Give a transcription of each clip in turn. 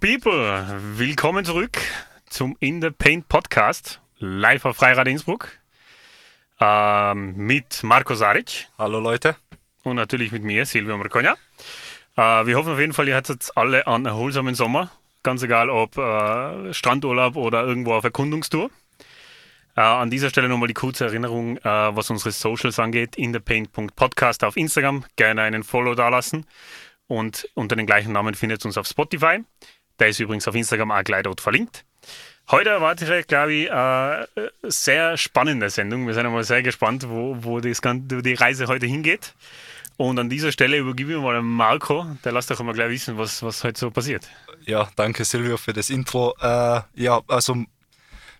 People. Willkommen zurück zum In the Paint Podcast, live auf Freirad Innsbruck. Ähm, mit Marco Saric. Hallo Leute. Und natürlich mit mir, Silvio Marcogna. Äh, wir hoffen auf jeden Fall, ihr hattet alle einen erholsamen Sommer. Ganz egal, ob äh, Strandurlaub oder irgendwo auf Erkundungstour. Äh, an dieser Stelle nochmal die kurze Erinnerung, äh, was unsere Socials angeht. Inthepaint.podcast auf Instagram. Gerne einen Follow dalassen. Und unter dem gleichen Namen findet ihr uns auf Spotify. Der ist übrigens auf Instagram auch gleich dort verlinkt. Heute erwartet, glaube ich, eine sehr spannende Sendung. Wir sind einmal sehr gespannt, wo, wo, das, die Reise heute hingeht. Und an dieser Stelle übergebe ich mal an Marco. Der lässt doch mal gleich wissen, was, was heute so passiert. Ja, danke Silvio für das Intro. Äh, ja, also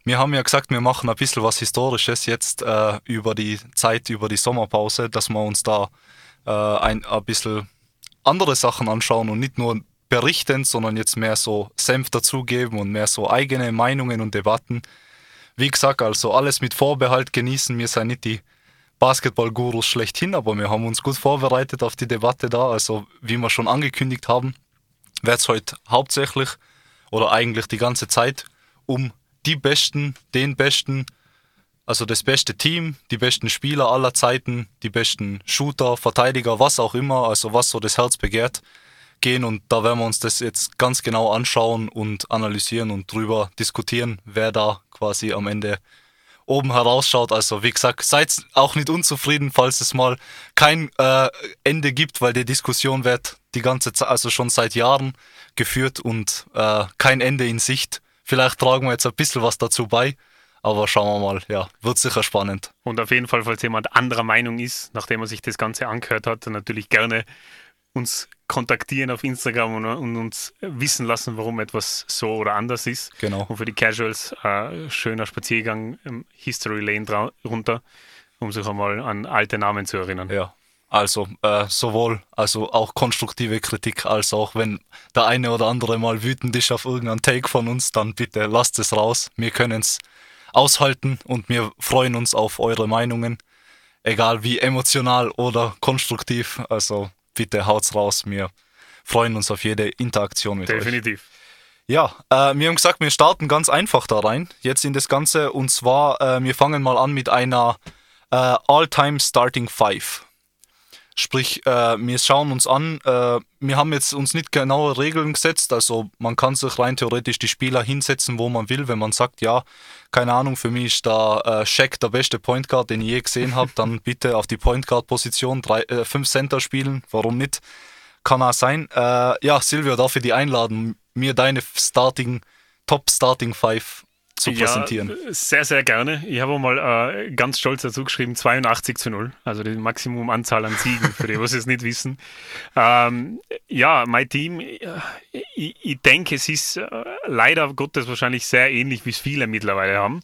wir haben ja gesagt, wir machen ein bisschen was Historisches jetzt äh, über die Zeit, über die Sommerpause, dass wir uns da äh, ein, ein bisschen andere Sachen anschauen und nicht nur berichten, sondern jetzt mehr so Senf dazugeben und mehr so eigene Meinungen und Debatten. Wie gesagt, also alles mit Vorbehalt genießen. Wir sind nicht die Basketball-Gurus schlechthin, aber wir haben uns gut vorbereitet auf die Debatte da. Also, wie wir schon angekündigt haben, wird es heute hauptsächlich oder eigentlich die ganze Zeit um die Besten, den Besten, also das beste Team, die besten Spieler aller Zeiten, die besten Shooter, Verteidiger, was auch immer, also was so das Herz begehrt, gehen. Und da werden wir uns das jetzt ganz genau anschauen und analysieren und drüber diskutieren, wer da quasi am Ende oben herausschaut. Also wie gesagt, seid auch nicht unzufrieden, falls es mal kein äh, Ende gibt, weil die Diskussion wird die ganze Zeit, also schon seit Jahren geführt und äh, kein Ende in Sicht. Vielleicht tragen wir jetzt ein bisschen was dazu bei. Aber schauen wir mal, ja, wird sicher spannend. Und auf jeden Fall, falls jemand anderer Meinung ist, nachdem er sich das Ganze angehört hat, natürlich gerne uns kontaktieren auf Instagram und, und, uns wissen lassen, warum etwas so oder anders ist. Genau. Und für die Casuals äh, schöner Spaziergang im History Lane runter, um sich einmal an alte Namen zu erinnern. Ja. Also äh, sowohl also auch konstruktive Kritik als auch wenn der eine oder andere mal wütend ist auf irgendeinen Take von uns, dann bitte lasst es raus. Wir können es aushalten und wir freuen uns auf eure Meinungen, egal wie emotional oder konstruktiv. Also bitte haut's raus. Wir freuen uns auf jede Interaktion mit Definitiv. euch. Definitiv. Ja, äh, wir haben gesagt, wir starten ganz einfach da rein, jetzt in das Ganze. Und zwar, äh, wir fangen mal an mit einer äh, All-Time Starting Five. Sprich, äh, wir schauen uns an, äh, wir haben jetzt uns nicht genaue Regeln gesetzt, also man kann sich rein theoretisch die Spieler hinsetzen, wo man will, wenn man sagt, ja, keine Ahnung, für mich ist da äh, Shaq der beste Point Guard, den ich je gesehen habe, dann bitte auf die Point Guard Position drei, äh, fünf Center spielen, warum nicht? Kann auch sein. Äh, ja, Silvio, darf ich dich einladen, mir deine Starting, Top Starting Five zu präsentieren. Ja, sehr, sehr gerne. Ich habe mal äh, ganz stolz dazu geschrieben, 82 zu 0, also die Maximumanzahl an Siegen, für die, was es nicht wissen. Ähm, ja, mein Team, äh, ich, ich, denke, es ist äh, leider Gottes wahrscheinlich sehr ähnlich, wie es viele mittlerweile haben.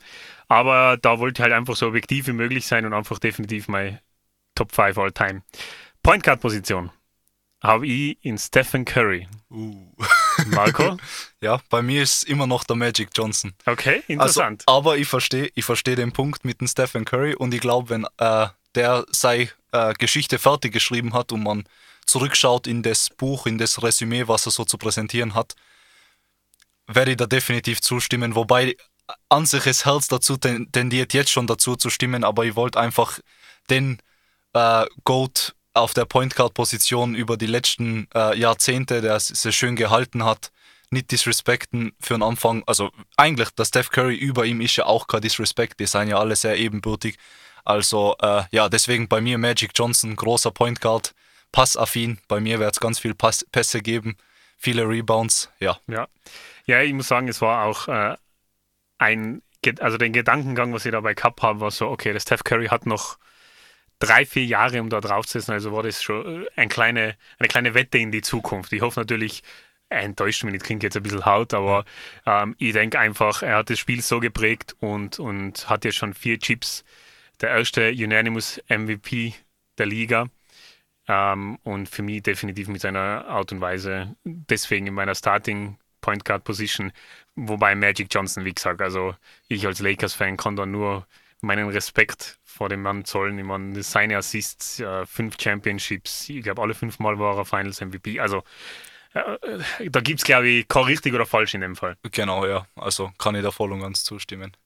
Aber da wollte ich halt einfach so objektiv wie möglich sein und einfach definitiv mein Top 5 All Time. Point Guard Position habe ich in Stephen Curry. Uh. Marco? ja, bei mir ist es immer noch der Magic Johnson. Okay, interessant. Also, aber ich verstehe ich versteh den Punkt mit dem Stephen Curry und ich glaube, wenn äh, der seine äh, Geschichte fertig geschrieben hat und man zurückschaut in das Buch, in das Resümee, was er so zu präsentieren hat, werde ich da definitiv zustimmen. Wobei an sich das Herz dazu tendiert jetzt schon dazu zu stimmen, aber ich wollte einfach den äh, Goat auf der Point Guard Position über die letzten äh, Jahrzehnte, der es sehr schön gehalten hat, nicht disrespekten für den Anfang. Also eigentlich, der Steph Curry über ihm ist ja auch kein Disrespect, die sind ja alle sehr ebenbürtig. Also äh, ja, deswegen bei mir Magic Johnson, großer Point Guard, passaffin. Bei mir wird es ganz viel Pass Pässe geben, viele Rebounds, ja. Ja, ja ich muss sagen, es war auch äh, ein, also den Gedankengang, was ich dabei gehabt habe, war so, okay, der Steph Curry hat noch drei, vier Jahre, um da drauf zu sitzen. Also war das schon eine kleine, eine kleine Wette in die Zukunft. Ich hoffe natürlich, enttäuscht mich nicht, klingt jetzt ein bisschen hart, aber ähm, ich denke einfach, er hat das Spiel so geprägt und, und hat jetzt schon vier Chips. Der erste Unanimous MVP der Liga. Ähm, und für mich definitiv mit seiner Art und Weise, deswegen in meiner Starting Point Guard Position, wobei Magic Johnson, wie gesagt, also ich als Lakers-Fan kann da nur meinen Respekt vor dem Mann zollen. Ich meine, seine Assists, äh, fünf Championships, ich glaube, alle fünf Mal war er Finals MVP. Also äh, da gibt es, glaube ich, kein richtig oder falsch in dem Fall. Genau, ja. Also kann ich da voll und ganz zustimmen.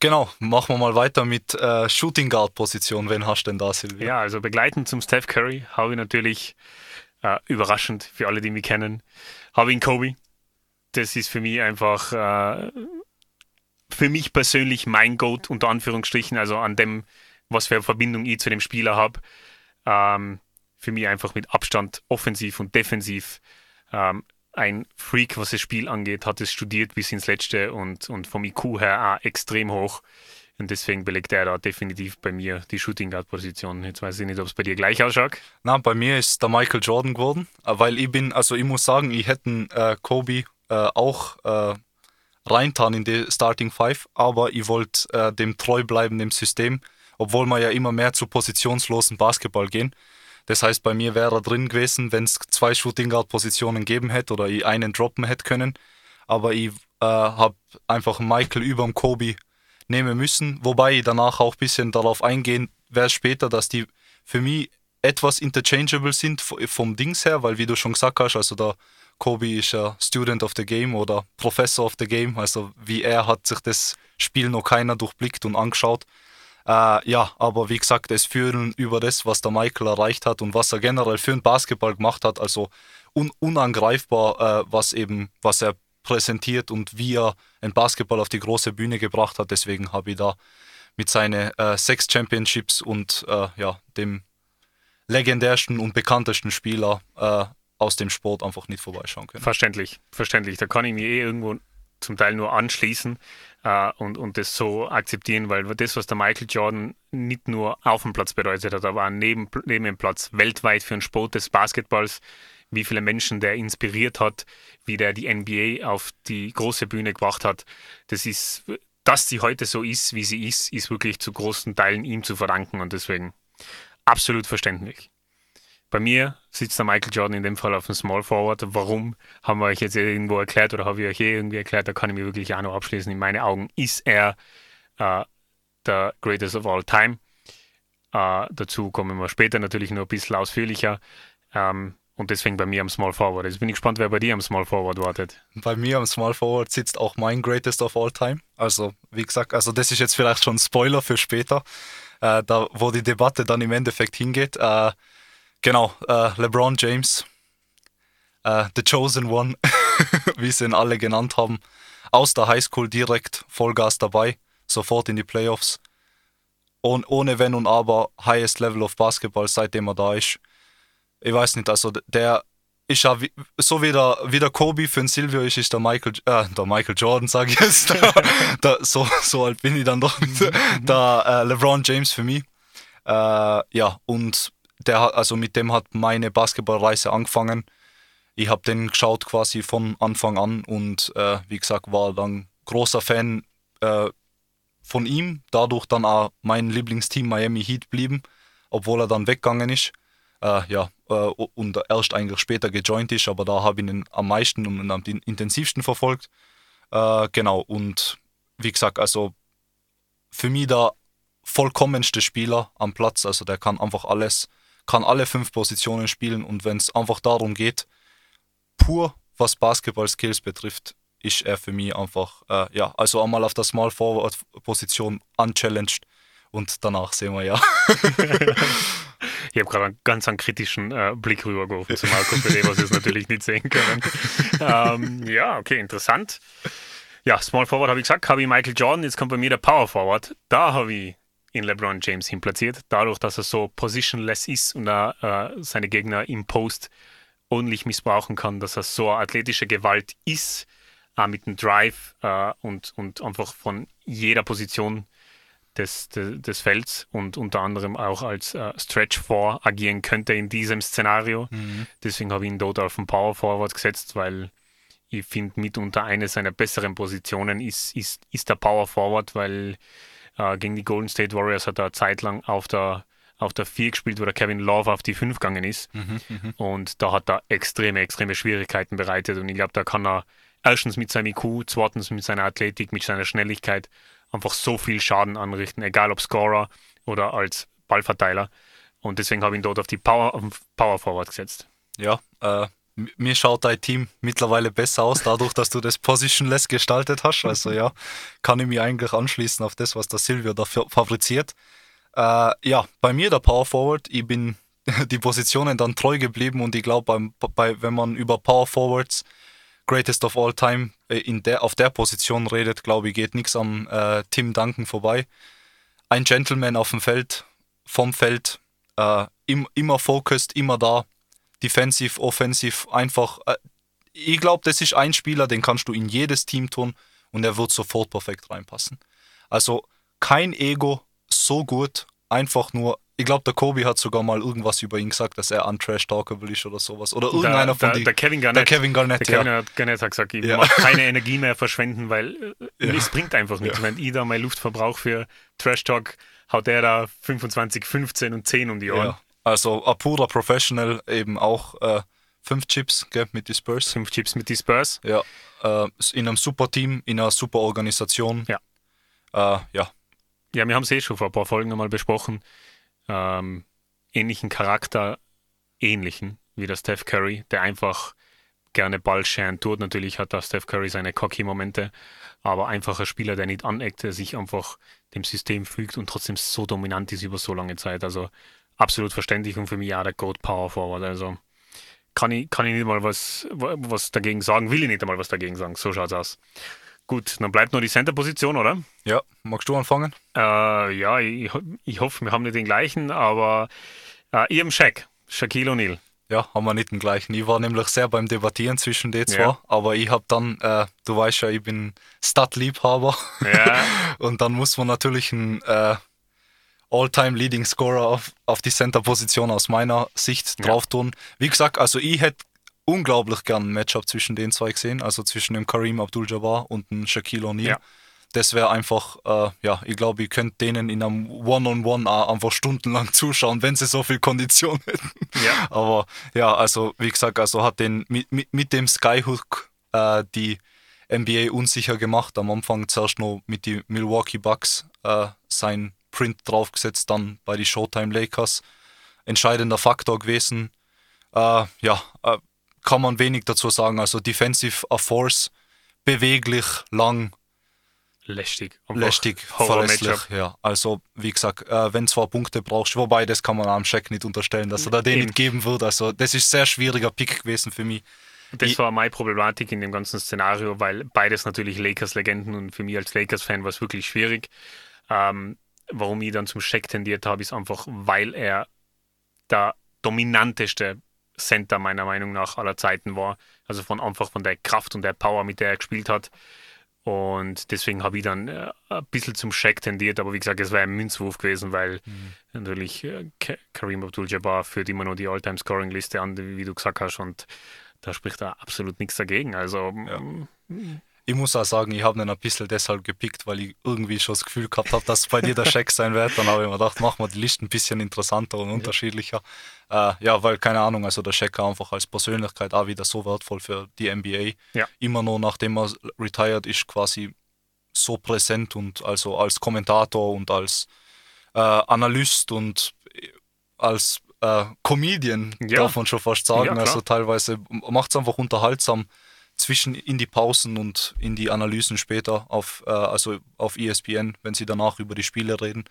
Genau, machen wir mal weiter mit äh, Shooting Guard Position. Wen hast du denn da, Silvia? Ja, also begleitend zum Steph Curry habe ich natürlich äh, überraschend für alle, die mich kennen, habe ich ihn Kobe. Das ist für mich einfach äh, für mich persönlich mein Goat unter Anführungsstrichen, also an dem, was für eine Verbindung ich zu dem Spieler habe. Ähm, für mich einfach mit Abstand offensiv und defensiv ähm, ein Freak, was das Spiel angeht, hat es studiert bis ins Letzte und, und vom IQ her auch extrem hoch. Und deswegen belegt er da definitiv bei mir die Shooting Guard Position. Jetzt weiß ich nicht, ob es bei dir gleich ausschaut. Na, bei mir ist der Michael Jordan geworden, äh, weil ich bin, also ich muss sagen, ich hätte äh, Kobe äh, auch äh, reintan in die Starting Five, aber ich wollte äh, dem treu bleiben, dem System, obwohl wir ja immer mehr zu positionslosen Basketball gehen. Das heißt, bei mir wäre er drin gewesen, wenn es zwei Shooting Guard Positionen gegeben hätte oder ich einen droppen hätte können. Aber ich äh, habe einfach Michael über dem Kobe nehmen müssen, wobei ich danach auch ein bisschen darauf eingehen werde später, dass die für mich etwas interchangeable sind vom Dings her, weil wie du schon gesagt hast, also der Kobe ist ein Student of the Game oder Professor of the Game, also wie er hat sich das Spiel noch keiner durchblickt und angeschaut. Äh, ja, aber wie gesagt, es führen über das, was der Michael erreicht hat und was er generell für den Basketball gemacht hat, also un unangreifbar, äh, was eben, was er präsentiert und wie er ein Basketball auf die große Bühne gebracht hat. Deswegen habe ich da mit seinen äh, sechs Championships und äh, ja, dem legendärsten und bekanntesten Spieler äh, aus dem Sport einfach nicht vorbeischauen können. Verständlich, verständlich. Da kann ich mir eh irgendwo zum Teil nur anschließen äh, und, und das so akzeptieren, weil das, was der Michael Jordan nicht nur auf dem Platz bedeutet hat, aber neben, neben dem Platz weltweit für den Sport des Basketballs, wie viele Menschen der inspiriert hat, wie der die NBA auf die große Bühne gebracht hat, das ist, dass sie heute so ist, wie sie ist, ist wirklich zu großen Teilen ihm zu verdanken und deswegen absolut verständlich. Bei mir sitzt der Michael Jordan in dem Fall auf dem Small Forward. Warum, haben wir euch jetzt irgendwo erklärt oder habe ich euch eh irgendwie erklärt, da kann ich mir wirklich auch noch abschließen. In meinen Augen ist er äh, der Greatest of All Time. Äh, dazu kommen wir später natürlich noch ein bisschen ausführlicher. Ähm, und deswegen bei mir am Small Forward. Jetzt bin ich gespannt, wer bei dir am Small Forward wartet. Bei mir am Small Forward sitzt auch mein Greatest of All Time. Also, wie gesagt, also das ist jetzt vielleicht schon ein Spoiler für später, äh, da wo die Debatte dann im Endeffekt hingeht. Äh, Genau, äh, LeBron James, äh, The Chosen One, wie sie ihn alle genannt haben, aus der Highschool direkt Vollgas dabei, sofort in die Playoffs. Oh, ohne Wenn und Aber, highest level of Basketball, seitdem er da ist. Ich weiß nicht, also der ist ja so wie der, wie der Kobe für den Silvio ist, ist der Michael, äh, der Michael Jordan, sage ich jetzt. der, der, so, so alt bin ich dann doch. der äh, LeBron James für mich. Äh, ja, und der, also mit dem hat meine Basketballreise angefangen. Ich habe den geschaut quasi von Anfang an und äh, wie gesagt war dann großer Fan äh, von ihm. Dadurch dann auch mein Lieblingsteam Miami Heat blieben, obwohl er dann weggegangen ist. Äh, ja, äh, und erst eigentlich später gejoint ist, aber da habe ich ihn am meisten und am intensivsten verfolgt. Äh, genau, und wie gesagt, also für mich der vollkommenste Spieler am Platz. Also der kann einfach alles kann alle fünf Positionen spielen und wenn es einfach darum geht, pur was Basketball-Skills betrifft, ist er für mich einfach, äh, ja, also einmal auf der Small Forward-Position unchallenged und danach sehen wir ja. ich habe gerade einen ganz einen kritischen äh, Blick rübergeworfen zu Marco Pele, was wir natürlich nicht sehen können. ähm, ja, okay, interessant. Ja, Small Forward habe ich gesagt, habe ich Michael Jordan, jetzt kommt bei mir der Power Forward. Da habe ich in LeBron James hin platziert. Dadurch, dass er so positionless ist und er äh, seine Gegner im Post ordentlich missbrauchen kann, dass er so athletische Gewalt ist, äh, mit dem Drive äh, und, und einfach von jeder Position des, des, des Felds und unter anderem auch als äh, Stretch 4 agieren könnte in diesem Szenario. Mhm. Deswegen habe ich ihn dort auf den Power Forward gesetzt, weil ich finde, mitunter eine seiner besseren Positionen ist, ist, ist der Power Forward, weil äh, gegen die Golden State Warriors hat er zeitlang auf der auf der 4 gespielt, wo der Kevin Love auf die 5 gegangen ist. Mhm, mhm, und da hat er extreme, extreme Schwierigkeiten bereitet. Und ich glaube, da kann er erstens mit seinem IQ, zweitens mit seiner Athletik, mit seiner Schnelligkeit einfach so viel Schaden anrichten, egal ob Scorer oder als Ballverteiler. Und deswegen habe ich ihn dort auf die Power, auf Power Forward gesetzt. Ja, äh, mir schaut dein Team mittlerweile besser aus, dadurch, dass du das Positionless gestaltet hast. Also ja, kann ich mich eigentlich anschließen auf das, was der Silvio da fabriziert. Äh, ja, bei mir der Power Forward, ich bin die Positionen dann treu geblieben und ich glaube, wenn man über Power Forwards Greatest of All Time äh, in der, auf der Position redet, glaube ich, geht nichts am äh, Tim Duncan vorbei. Ein Gentleman auf dem Feld, vom Feld, äh, im, immer focused, immer da, defensiv, offensiv, einfach. Äh, ich glaube, das ist ein Spieler, den kannst du in jedes Team tun und er wird sofort perfekt reinpassen. Also kein Ego, so gut, einfach nur. Ich glaube, der Kobe hat sogar mal irgendwas über ihn gesagt, dass er untrash-talkable ist oder sowas. Oder irgendeiner der, von die, der Kevin Garnett. Der Kevin Garnett, der Kevin Garnett hat gesagt, ich ja. mag keine Energie mehr verschwenden, weil äh, ja. es bringt einfach nichts. Ja. Wenn ich da meinen Luftverbrauch für Trash-Talk haut der da 25, 15 und 10 um die Ohren. Ja. Also ein purer Professional, eben auch äh, fünf Chips gell, mit die Spurs. Fünf Chips mit die Spurs. Ja. Äh, in einem super Team, in einer super Organisation. Ja. Äh, ja. Ja, wir haben es eh schon vor ein paar Folgen einmal besprochen. Ähm, ähnlichen Charakter, ähnlichen wie der Steph Curry, der einfach gerne Ball scheren tut. Natürlich hat da Steph Curry seine cocky-Momente, aber einfacher Spieler, der nicht aneckt, der sich einfach dem System fügt und trotzdem so dominant ist über so lange Zeit. Also absolut verständlich und für mich auch der Goat Power Forward. Also kann ich, kann ich nicht mal was, was dagegen sagen, will ich nicht einmal was dagegen sagen. So schaut's aus. Gut, dann bleibt nur die Center-Position, oder? Ja, magst du anfangen? Äh, ja, ich, ich hoffe, wir haben nicht den gleichen, aber äh, ich habe Shaq, Shaquille O'Neal. Ja, haben wir nicht den gleichen. Ich war nämlich sehr beim Debattieren zwischen den zwei, ja. aber ich habe dann, äh, du weißt ja, ich bin Stat-Liebhaber. Ja. und dann muss man natürlich einen äh, All-Time Leading Scorer auf, auf die Center-Position aus meiner Sicht ja. drauf tun. Wie gesagt, also ich hätte unglaublich gern ein Matchup zwischen den zwei gesehen, also zwischen dem Kareem Abdul-Jabbar und dem Shaquille O'Neal. Ja. Das wäre einfach, äh, ja, ich glaube, ihr könnt denen in einem One-on-One -on -One einfach stundenlang zuschauen, wenn sie so viel Kondition hätten. Ja. Aber ja, also wie gesagt, also hat den mit, mit, mit dem Skyhook äh, die NBA unsicher gemacht. Am Anfang zuerst noch mit den Milwaukee Bucks äh, sein Print draufgesetzt, dann bei die Showtime Lakers. Entscheidender Faktor gewesen. Äh, ja, äh, kann man wenig dazu sagen. Also Defensive a Force, beweglich, lang. Lästig. Lästig, verlässlich, ja. Also, wie gesagt, äh, wenn zwei Punkte brauchst, wobei das kann man am Check nicht unterstellen, dass er da den nicht geben wird. Also, das ist sehr schwieriger Pick gewesen für mich. Das war meine Problematik in dem ganzen Szenario, weil beides natürlich Lakers-Legenden und für mich als Lakers-Fan war es wirklich schwierig. Ähm, warum ich dann zum Scheck tendiert habe, ist einfach, weil er der dominanteste Center meiner Meinung nach aller Zeiten war. Also von einfach von der Kraft und der Power, mit der er gespielt hat. Und deswegen habe ich dann äh, ein bisschen zum Scheck tendiert, aber wie gesagt, es wäre ein Münzwurf gewesen, weil mhm. natürlich äh, Kareem Abdul-Jabbar führt immer noch die All-Time-Scoring-Liste an, wie du gesagt hast, und da spricht da absolut nichts dagegen. Also ja. Ich muss auch sagen, ich habe ihn ein bisschen deshalb gepickt, weil ich irgendwie schon das Gefühl gehabt habe, dass es bei dir der Scheck sein wird. Dann habe ich mir gedacht, machen wir die Liste ein bisschen interessanter und unterschiedlicher. Äh, ja, weil keine Ahnung, also der Scheck einfach als Persönlichkeit auch wieder so wertvoll für die NBA. Ja. Immer noch nachdem er retired ist, quasi so präsent und also als Kommentator und als äh, Analyst und als äh, Comedian, ja. darf man schon fast sagen. Ja, also teilweise macht es einfach unterhaltsam zwischen in die Pausen und in die Analysen später auf, äh, also auf ESPN, wenn sie danach über die Spiele reden,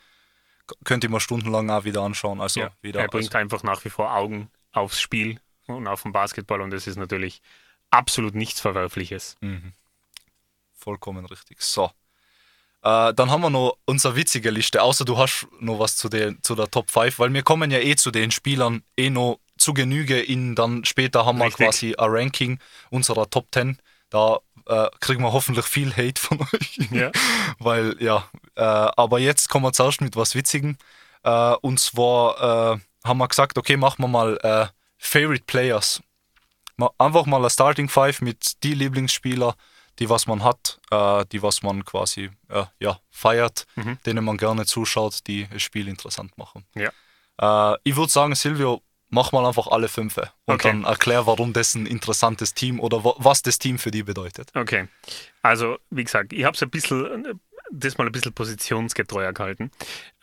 könnt ihr mal stundenlang auch wieder anschauen. Also ja, wieder, er bringt also, einfach nach wie vor Augen aufs Spiel und auf den Basketball und das ist natürlich absolut nichts Verwerfliches. Mhm. Vollkommen richtig. So. Äh, dann haben wir noch unsere witzige Liste, außer du hast noch was zu, den, zu der Top 5, weil wir kommen ja eh zu den Spielern eh noch zu Genüge in dann später haben wir Richtig. quasi ein Ranking unserer Top 10. Da äh, kriegen wir hoffentlich viel Hate von euch. Ja. Weil, ja, äh, aber jetzt kommen wir zuerst mit was Witzigem. Äh, und zwar äh, haben wir gesagt, okay, machen wir mal äh, Favorite Players. Einfach mal eine Starting Five mit die Lieblingsspieler, die was man hat, äh, die was man quasi ja, feiert, mhm. denen man gerne zuschaut, die das Spiel interessant machen. Ja. ich würde sagen, Silvio, mach mal einfach alle fünf und okay. dann erklär, warum das ein interessantes Team oder was das Team für die bedeutet. Okay, also wie gesagt, ich habe es ein bisschen, das mal ein bisschen positionsgetreuer gehalten.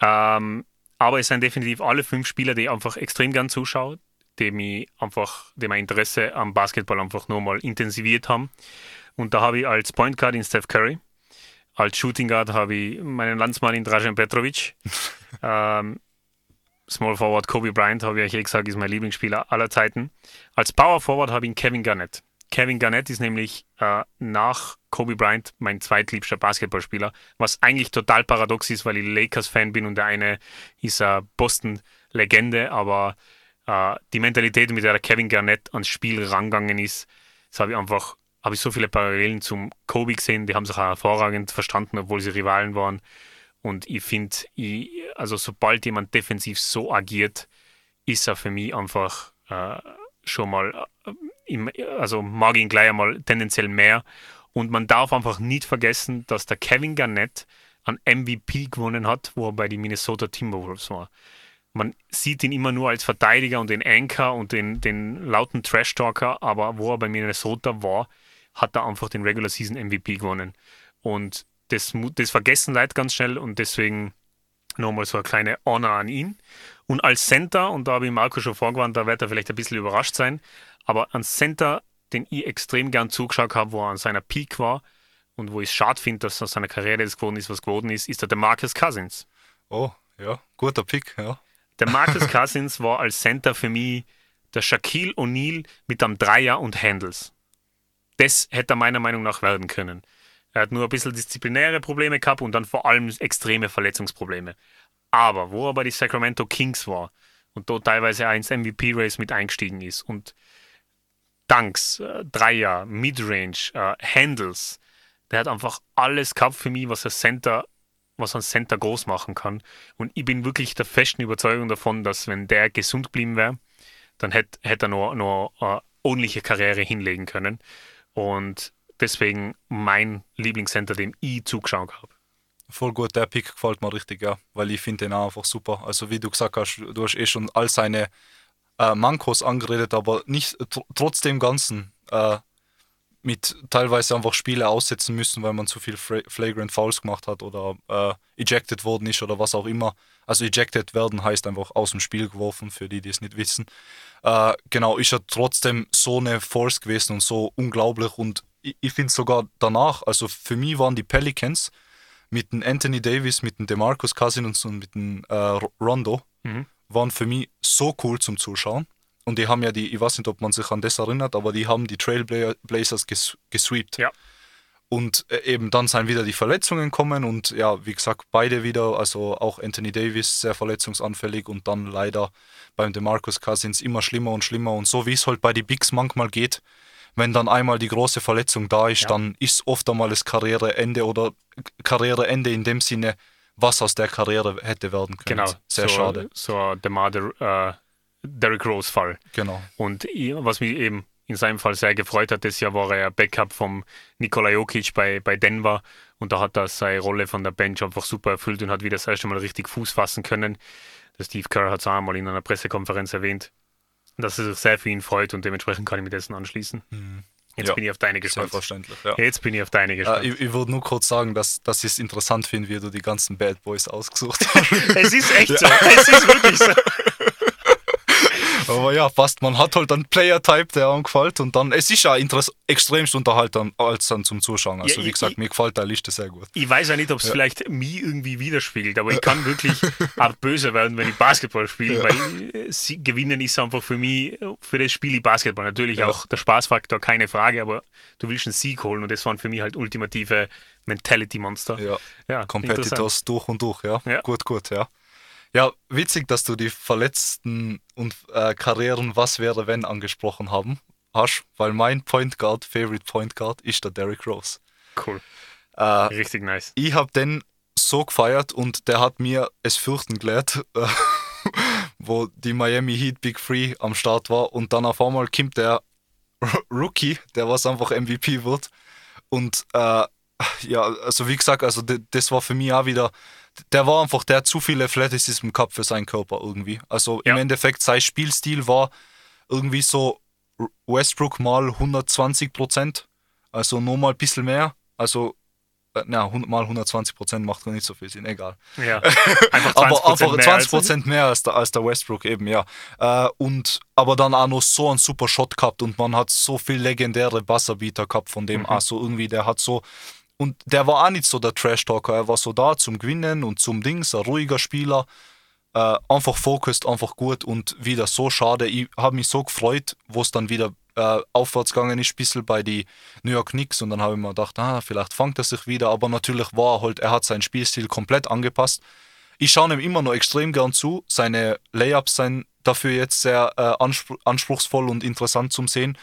Ähm, aber es sind definitiv alle fünf Spieler, die ich einfach extrem gern zuschaue, die mich einfach, die mein Interesse am Basketball einfach nochmal intensiviert haben. Und da habe ich als Point Guard in Steph Curry, als Shooting Guard habe ich meinen Landsmann in Dražen Petrovic, ähm, Small Forward Kobe Bryant, habe ich euch eh gesagt, ist mein Lieblingsspieler aller Zeiten. Als Power Forward habe ich ihn Kevin Garnett. Kevin Garnett ist nämlich äh, nach Kobe Bryant mein zweitliebster Basketballspieler, was eigentlich total paradox ist, weil ich Lakers-Fan bin und der eine ist eine Boston-Legende, aber äh, die Mentalität, mit der Kevin Garnett ans Spiel rangegangen ist, das habe ich einfach, habe ich so viele Parallelen zum Kobe gesehen, die haben sich auch hervorragend verstanden, obwohl sie Rivalen waren. Und ich finde, also sobald jemand defensiv so agiert, ist er für mich einfach äh, schon mal, äh, also mag ihn gleich einmal tendenziell mehr. Und man darf einfach nicht vergessen, dass der Kevin Garnett an MVP gewonnen hat, wo er bei den Minnesota Timberwolves war. Man sieht ihn immer nur als Verteidiger und den Anchor und den, den lauten Trash-Talker, aber wo er bei Minnesota war, hat er einfach den Regular Season MVP gewonnen. Und das, das vergessen Leute ganz schnell und deswegen nochmal so eine kleine Honor an ihn. Und als Center, und da habe ich Marco schon vorgewarnt, da wird er vielleicht ein bisschen überrascht sein, aber an Center, den ich extrem gern zugeschaut habe, wo er an seiner Peak war und wo ich es schade finde, dass aus seiner Karriere das geworden ist, was geworden ist, ist der Marcus Cousins. Oh, ja, guter Pick, ja. Der Marcus Cousins war als Center für mich der Shaquille O'Neal mit einem Dreier und Handles. Das hätte er meiner Meinung nach werden können. Er hat nur ein bisschen disziplinäre Probleme gehabt und dann vor allem extreme Verletzungsprobleme. Aber wo er bei den Sacramento Kings war und dort teilweise ins MVP-Race mit eingestiegen ist und Dunks, äh, Dreier, Midrange, äh, Handles, der hat einfach alles gehabt für mich, was ein Center, was ein Center groß machen kann. Und ich bin wirklich der festen Überzeugung davon, dass wenn der gesund geblieben wäre, dann hätte hätt er noch, noch eine ordentliche Karriere hinlegen können. Und deswegen mein Lieblingscenter, dem ich zugeschaut habe. Voll gut, der Pick gefällt mir richtig, ja, weil ich finde den auch einfach super. Also wie du gesagt hast, du hast eh schon all seine äh, Mankos angeredet, aber nicht tr trotz Ganzen äh, mit teilweise einfach Spiele aussetzen müssen, weil man zu viel Flagrant Fouls gemacht hat oder äh, ejected worden ist oder was auch immer. Also ejected werden heißt einfach aus dem Spiel geworfen, für die, die es nicht wissen. Äh, genau, ist er trotzdem so eine Force gewesen und so unglaublich und ich, ich finde sogar danach, also für mich waren die Pelicans mit dem Anthony Davis, mit dem DeMarcus Cousins und mit dem äh, Rondo, mhm. waren für mich so cool zum Zuschauen. Und die haben ja die, ich weiß nicht, ob man sich an das erinnert, aber die haben die Trailblazers ges gesweept. Ja. Und äh, eben dann sind wieder die Verletzungen kommen und ja, wie gesagt, beide wieder, also auch Anthony Davis sehr verletzungsanfällig und dann leider beim DeMarcus Cousins immer schlimmer und schlimmer. Und so wie es halt bei den Bigs manchmal geht, wenn dann einmal die große Verletzung da ist, ja. dann ist oft einmal das Karriereende oder Karriereende in dem Sinne, was aus der Karriere hätte werden können. Genau. Sehr so, schade. So der Mother, uh, Derrick Rose Fall. Genau. Und was mich eben in seinem Fall sehr gefreut hat, das Jahr war er Backup vom Nikola Jokic bei, bei Denver und da hat er seine Rolle von der Bench einfach super erfüllt und hat wieder das erste Mal richtig Fuß fassen können. Der Steve Kerr hat es auch einmal in einer Pressekonferenz erwähnt dass es sich sehr für ihn freut und dementsprechend kann ich mich dessen anschließen. Mhm. Jetzt ja, bin ich auf deine gespannt. Selbstverständlich, ja. Jetzt bin ich auf deine gespannt. Äh, ich, ich würde nur kurz sagen, dass, dass ich es interessant finde, wie du die ganzen Bad Boys ausgesucht hast. es ist echt so. Es ist wirklich so. Aber ja, passt. Man hat halt einen Player-Type, der einem gefällt. Und dann, es ist ja extremst unterhaltsam als dann zum Zuschauen. Also, ja, wie gesagt, ich, mir gefällt der Liste sehr gut. Ich weiß ja nicht, ob es ja. vielleicht mich irgendwie widerspiegelt, aber ich kann wirklich auch böse werden, wenn ich Basketball spiele, ja. weil äh, sie, gewinnen ist einfach für mich, für das Spiel Basketball. Natürlich auch der Spaßfaktor, keine Frage, aber du willst einen Sieg holen und das waren für mich halt ultimative Mentality-Monster. Ja, ja Competitors durch und durch, ja. Gut, gut, ja. Ja, witzig, dass du die verletzten und äh, Karrieren Was wäre wenn angesprochen haben hast, weil mein Point Guard, Favorite Point Guard, ist der Derrick Rose. Cool. Äh, Richtig nice. Ich habe den so gefeiert und der hat mir es fürchten gelehrt, äh, wo die Miami Heat Big Free am Start war und dann auf einmal kommt der Rookie, der was einfach MVP wird und äh, ja, also wie gesagt, also das war für mich auch wieder der war einfach, der hat zu viel Athleticism gehabt für seinen Körper irgendwie. Also ja. im Endeffekt, sein Spielstil war irgendwie so Westbrook mal 120 Prozent. Also nur mal ein bisschen mehr. Also äh, na, 100 mal 120 Prozent macht nicht so viel Sinn, egal. Ja, einfach 20 aber einfach mehr 20 als- Prozent mehr als der, als der Westbrook eben, ja. Äh, und aber dann auch noch so einen super Shot gehabt und man hat so viel legendäre Buzzerbeater gehabt von dem, Mhm. also irgendwie, der hat so und der war auch nicht so der Trash-Talker, er war so da zum Gewinnen und zum Dings, ein ruhiger Spieler, äh, einfach focused, einfach gut und wieder so schade. Ich habe mich so gefreut, wo es dann wieder äh, aufwärts gegangen ist, ein bisschen bei die New York Knicks und dann habe ich mir gedacht, ah, vielleicht fangt er sich wieder, aber natürlich war er halt, er hat seinen Spielstil komplett angepasst. Ich schaue ihm immer noch extrem gern zu. Seine Layups sind dafür jetzt sehr äh, anspr anspruchsvoll und interessant zum Sehen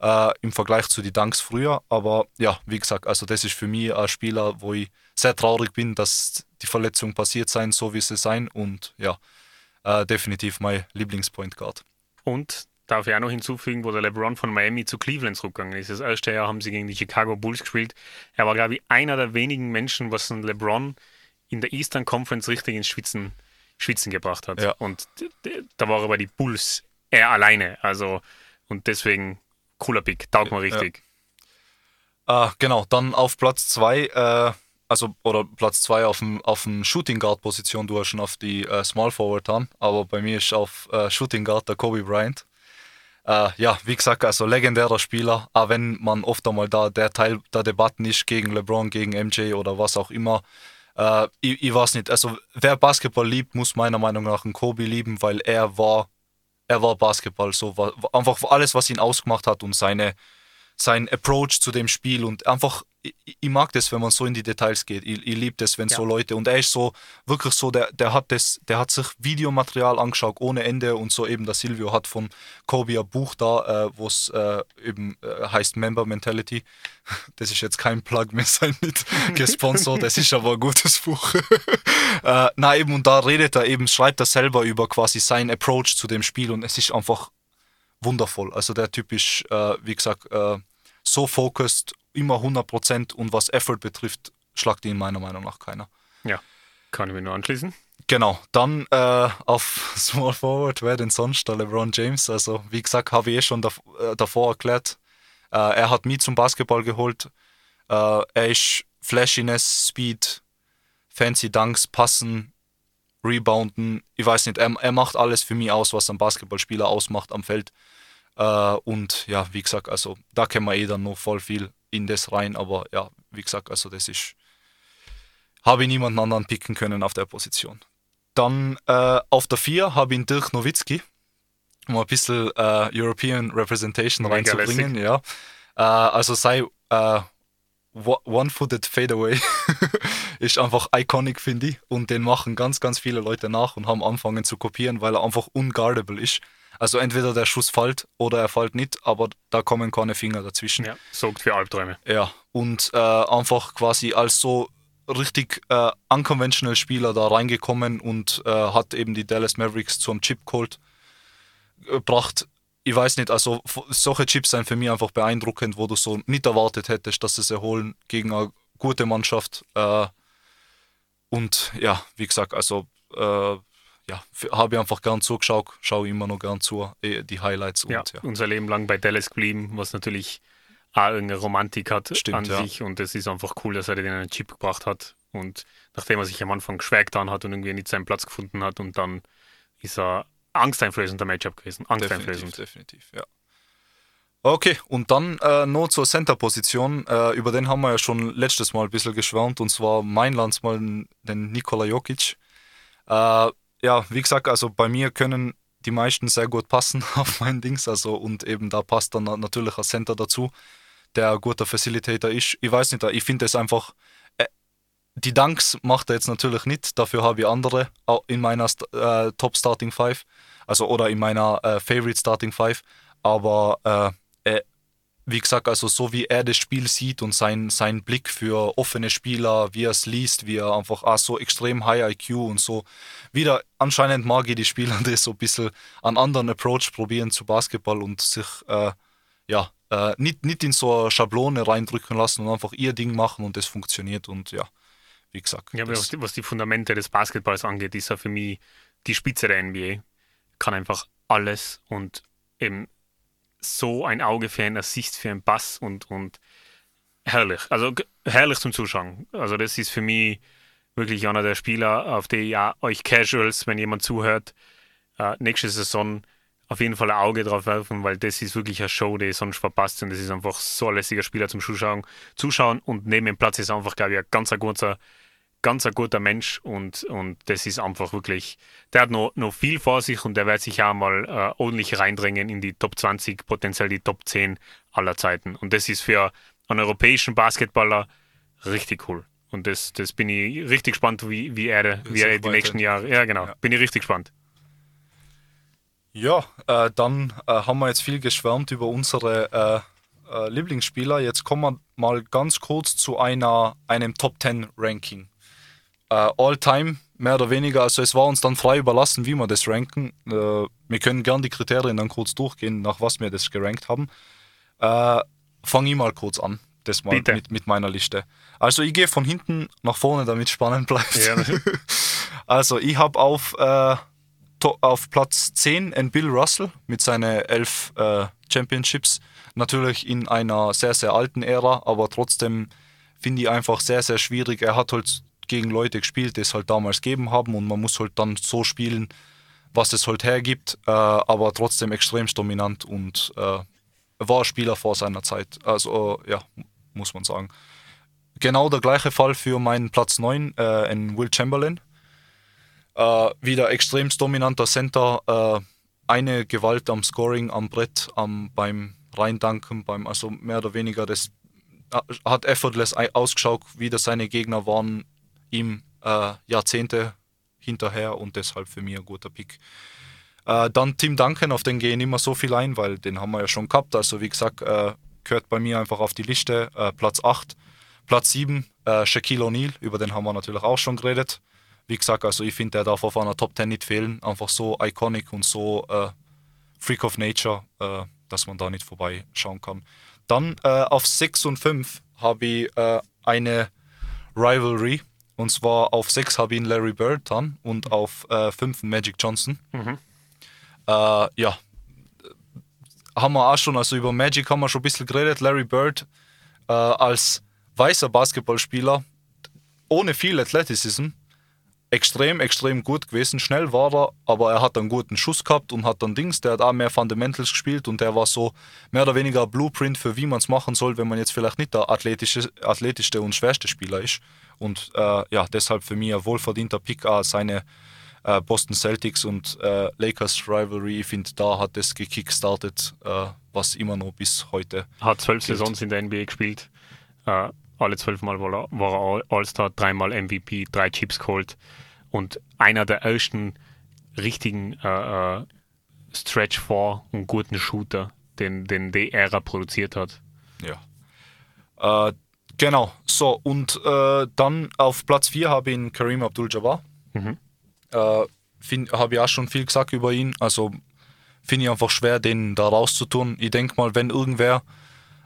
äh, im Vergleich zu die Dunks früher. Aber ja, wie gesagt, also das ist für mich ein Spieler, wo ich sehr traurig bin, dass die Verletzung passiert sein, so wie sie sein. Und ja, äh, definitiv mein Lieblingspoint Guard. Und darf ich auch noch hinzufügen, wo der LeBron von Miami zu Cleveland zurückgegangen ist. Das erste Jahr haben sie gegen die Chicago Bulls gespielt. Er war, glaube ich, einer der wenigen Menschen, was ein LeBron in der Eastern Conference richtig ins Schwitzen, Schwitzen gebracht hat. Ja. Und da war er bei die Bulls er alleine. Also, und deswegen cooler Pick, taugt mir richtig. Ah, genau, dann auf Platz 2, äh, also oder Platz 2 auf dem auf dem Shooting Guard Position, du hast schon auf die äh, Small Forward haben, aber bei mir ist auf äh, Shooting Guard der Kobe Bryant. Äh, ja, wie gesagt, also legendärer Spieler, auch wenn man oft einmal da der Teil der Debatten ist gegen LeBron, gegen MJ oder was auch immer. Äh, ich, ich weiß nicht, also wer Basketball liebt, muss meiner Meinung nach einen Kobe lieben, weil er war, er war Basketball, so war, einfach alles, was ihn ausgemacht hat und seine, sein Approach zu dem Spiel und einfach, ich, ich mag das, wenn man so in die Details geht. Ich, ich liebe das, wenn Ja. so Leute und er ist so wirklich so, der, der hat das, der hat sich Videomaterial angeschaut ohne Ende und so eben der Silvio hat von Kobe ein Buch da, äh, wo es äh, eben äh, heißt Member Mentality. Das ist jetzt kein Plug, wir sind nicht gesponsert, das ist aber ein gutes Buch. äh, na eben, und da redet er eben, schreibt er selber über quasi seinen Approach zu dem Spiel und es ist einfach wundervoll. Also der Typ ist, äh, wie gesagt, äh, so focused, immer 100% und was Effort betrifft, schlagt ihn meiner Meinung nach keiner. Ja, kann ich mir nur anschließen. Genau, dann äh, auf Small Forward, wer denn sonst? Der LeBron James. Also, wie gesagt, habe ich eh schon dav äh, davor erklärt. Äh, er hat mich zum Basketball geholt. Äh, er ist Flashiness, Speed, fancy Dunks, Passen, Rebounden. Ich weiß nicht, er, er macht alles für mich aus, was ein Basketballspieler ausmacht am Feld. Äh, und ja, wie gesagt, also da können wir eh dann noch voll viel in das rein. Aber ja, wie gesagt, also das ist habe ich niemanden anderen picken können auf der Position. Dann äh, auf der 4 habe ich Dirk Nowitzki, um ein bisschen äh, European Representation Mega reinzubringen. Ja. Äh, also sei äh, One-Footed Fadeaway ist einfach iconic, finde ich. Und den machen ganz, ganz viele Leute nach und haben angefangen zu kopieren, weil er einfach unguardable ist. Also entweder der Schuss fällt oder er fällt nicht, aber da kommen keine Finger dazwischen. Ja, sorgt für Albträume. Ja, und äh, einfach quasi als so richtig äh, unconventional Spieler da reingekommen und äh, hat eben die Dallas Mavericks zum Chip geholt, gebracht. Ich weiß nicht, also solche Chips sind für mich einfach beeindruckend, wo du so nicht erwartet hättest, dass sie sie holen gegen eine gute Mannschaft. Äh, und ja, wie gesagt, also äh, ja, habe ich einfach gern zugeschaut, schaue immer noch gern zu, eh, die Highlights und Ja, ja. unser Leben lang bei Dallas geblieben, was natürlich auch irgendeine Romantik hat Stimmt, an ja. sich. Und es ist einfach cool, dass er den einen Chip gebracht hat. Und nachdem er sich am Anfang schwer getan hat und irgendwie nicht seinen Platz gefunden hat, und dann ist er angsteinflößender Matchup gewesen. Definitiv, Angsteinflößend. definitiv, ja. Okay, und dann äh, noch zur Center-Position. Äh, über den haben wir ja schon letztes Mal ein bisschen geschwärmt, und zwar mein Landsmann, den Nikola Jokic. Äh, ja, wie gesagt, also bei mir können die meisten sehr gut passen auf mein Dings, also und eben da passt dann natürlich ein Center dazu, der ein guter Facilitator ist. Ich weiß nicht, ich finde es einfach, äh, die Dunks macht er jetzt natürlich nicht, dafür habe ich andere in meiner äh, Top Starting Five, also oder in meiner äh, Favorite Starting Five, aber äh, äh, wie gesagt, also so wie er das Spiel sieht und sein, sein Blick für offene Spieler, wie er es liest, wie er einfach auch so extrem high IQ und so. Wieder, anscheinend mag ich die Spieler, die so ein bisschen einen anderen Approach probieren zu Basketball und sich, äh, ja, äh, nicht, nicht in so eine Schablone reindrücken lassen und einfach ihr Ding machen und das funktioniert und ja, wie gesagt. Ja, aber was die, was die Fundamente des Basketballs angeht, ist er für mich die Spitze der NBA. Kann einfach alles und eben so ein Auge für einen Assist, für einen Pass und, und herrlich. Also herrlich zum Zuschauen. Also das ist für mich wirklich einer der Spieler, auf die ja euch Casuals, wenn jemand zuhört, äh, nächste Saison auf jeden Fall ein Auge drauf werfen, weil das ist wirklich eine Show, die sonst verpasst und das ist einfach so ein lässiger Spieler zum Zuschauen. Zuschauen und neben dem Platz ist einfach, glaube ich, ein ganz ein guter, ganz ein guter Mensch und, und das ist einfach wirklich, der hat noch, noch viel vor sich und der wird sich auch mal äh, ordentlich reindrängen in die Top 20, potenziell die Top 10 aller Zeiten und das ist für einen europäischen Basketballer richtig cool. Und das, das bin ich richtig gespannt, wie, wie er, wie er die nächsten Jahre, ja genau, ja. bin ich richtig gespannt. Ja, äh, dann äh, haben wir jetzt viel geschwärmt über unsere äh, äh Lieblingsspieler. Jetzt kommen wir mal ganz kurz zu einer, einem Top 10 Ranking. Äh, All-Time, mehr oder weniger. Also es war uns dann frei überlassen, wie wir das ranken. Äh, wir können gerne die Kriterien dann kurz durchgehen, nach was wir das gerankt haben. Fange ich mal kurz an, das mal mit, mit, meiner Liste. Also ich gehe von hinten nach vorne, damit es spannend bleibt. Ja. also ich habe auf auf Platz 10 ein Bill Russell mit seinen elf äh, Championships. Natürlich in einer sehr, sehr alten Ära, aber trotzdem finde ich einfach sehr, sehr schwierig. Er hat halt gegen Leute gespielt, die es halt damals gegeben haben und man muss halt dann so spielen, was es halt hergibt, äh, aber trotzdem extrem dominant und äh, war Spieler vor seiner Zeit. Also, ja, muss man sagen. Genau der gleiche Fall für meinen Platz 9 äh, in Will Chamberlain äh, wieder extrem dominanter Center, äh, eine Gewalt am Scoring, am Brett, am, beim Reindanken, beim, also mehr oder weniger, das äh, hat effortless ausgeschaut, wie das seine Gegner waren, ihm äh, Jahrzehnte hinterher und deshalb für mich ein guter Pick. Äh, dann Tim Duncan, auf den gehe ich nicht mehr so viel ein, weil den haben wir ja schon gehabt. Also wie gesagt, äh, gehört bei mir einfach auf die Liste. Äh, Platz 8. Platz 7, äh, Shaquille O'Neal, über den haben wir natürlich auch schon geredet wie gesagt, also ich finde, der darf auf einer Top 10 nicht fehlen. Einfach so iconic und so äh, Freak of Nature, dass man da nicht vorbeischauen kann. Dann auf 6 und 5 habe ich eine Rivalry. Und zwar auf 6 habe ich einen Larry Bird dann und auf 5 äh, Magic Johnson. Mhm. Äh, ja, haben wir auch schon, also über Magic haben wir schon ein bisschen geredet. Larry Bird als weißer Basketballspieler ohne viel Athleticism extrem, extrem gut gewesen. Schnell war er, aber er hat einen guten Schuss gehabt und hat dann Dings, der hat auch mehr Fundamentals gespielt und der war so mehr oder weniger ein Blueprint für wie man es machen soll, wenn man jetzt vielleicht nicht der athletische, athletischste und schwerste Spieler ist. Und äh, ja, deshalb für mich ein wohlverdienter Pick auch seine äh, Boston Celtics und äh, Lakers Rivalry. Ich finde, da hat es gekickstartet, äh, was immer noch bis heute. Hat zwölf Saisons in der NBA gespielt. Äh, alle zwölf Mal war er, war er All-Star, dreimal MVP, drei Chips geholt und einer der ersten richtigen äh, äh, Stretch 4 und guten Shooter, den, den die Ära produziert hat. Ja. Äh, genau, so und äh, dann auf Platz 4 habe ich Kareem Abdul-Jabbar. Mhm. Äh, habe ich auch schon viel gesagt über ihn, also finde ich einfach schwer, den da rauszutun. Ich denke mal, wenn irgendwer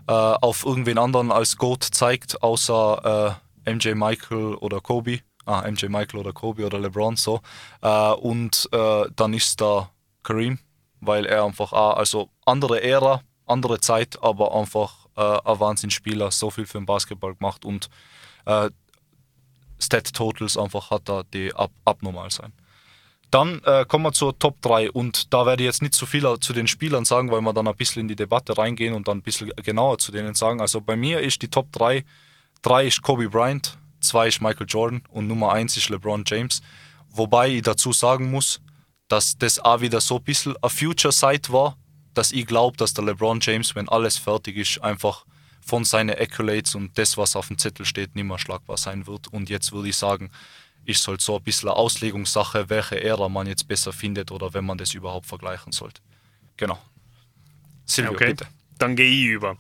äh, auf irgendwen anderen als Goat zeigt, außer MJ Michael oder Kobe. Ah, MJ Michael oder Kobe oder LeBron so. Äh, und äh, dann ist da Kareem, weil er einfach, ah, also andere Ära, andere Zeit, aber einfach äh, ein Wahnsinnsspieler, so viel für den Basketball gemacht und äh, Stat Totals einfach hat da die ab abnormal sein. Dann äh, kommen wir zur Top 3 und da werde ich jetzt nicht so viel zu den Spielern sagen, weil wir dann ein bisschen in die Debatte reingehen und dann ein bisschen genauer zu denen sagen. Also bei mir ist die Top 3, 3 ist Kobe Bryant, 2 ist Michael Jordan und Nummer 1 ist LeBron James. Wobei ich dazu sagen muss, dass das auch wieder so ein bisschen eine Future Side war, dass ich glaube, dass der LeBron James, wenn alles fertig ist, einfach von seinen Accolades und das, was auf dem Zettel steht, nicht mehr schlagbar sein wird. Und jetzt würde ich sagen, ist halt so ein bisschen eine Auslegungssache, welche Ära man jetzt besser findet oder wenn man das überhaupt vergleichen sollte. Genau. Silvio, okay. bitte. Dann gehe ich über.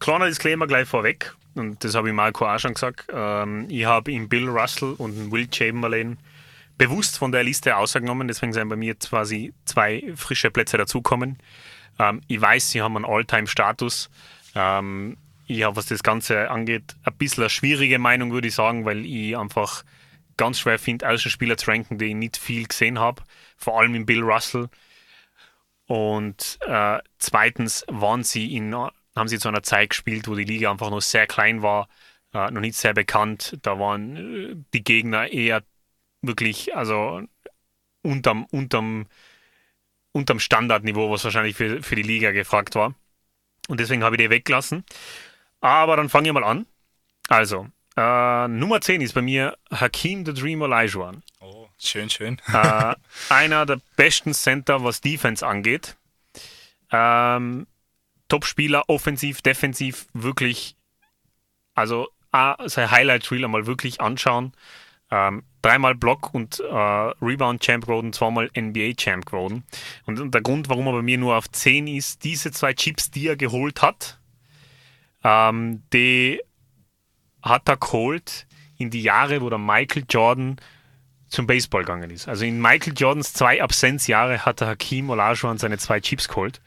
Kleiner Disclaimer gleich vorweg, und das habe ich Marco auch schon gesagt. Ähm, ich habe ihn Bill Russell und Will Chamberlain bewusst von der Liste ausgenommen, deswegen sind bei mir quasi zwei frische Plätze dazukommen. Ähm, ich weiß, sie haben einen All-Time-Status. Ähm, ich habe, was das Ganze angeht, ein bisschen eine schwierige Meinung, würde ich sagen, weil ich einfach ganz schwer finde, Außenspieler zu ranken, die ich nicht viel gesehen habe, vor allem in Bill Russell. Und äh, zweitens waren sie in, haben sie zu einer Zeit gespielt, wo die Liga einfach noch sehr klein war. äh, noch nicht sehr bekannt. Da waren äh, die Gegner eher wirklich, also unterm, unterm, unterm Standardniveau, was wahrscheinlich für, für die Liga gefragt war. Und deswegen habe ich die weggelassen. Aber dann fange ich mal an. Also, äh, Nummer 10 ist bei mir Hakim the Dream Olajuwon. Oh, schön, schön. äh, einer der besten Center, was Defense angeht. Ähm, Top-Spieler, offensiv, defensiv, wirklich, also ah, sein Highlight-Reel einmal wirklich anschauen. Ähm, dreimal Block und äh, Rebound-Champ geworden, zweimal NBA-Champ geworden. Und, und, der Grund, warum er bei mir nur auf 10 ist, diese zwei Chips, die er geholt hat, ähm, die hat er geholt in die Jahre, wo der Michael Jordan zum Baseball gegangen ist. Also in Michael Jordans zwei Absenzjahre hat der Hakim Olajuwon seine zwei Chips geholt.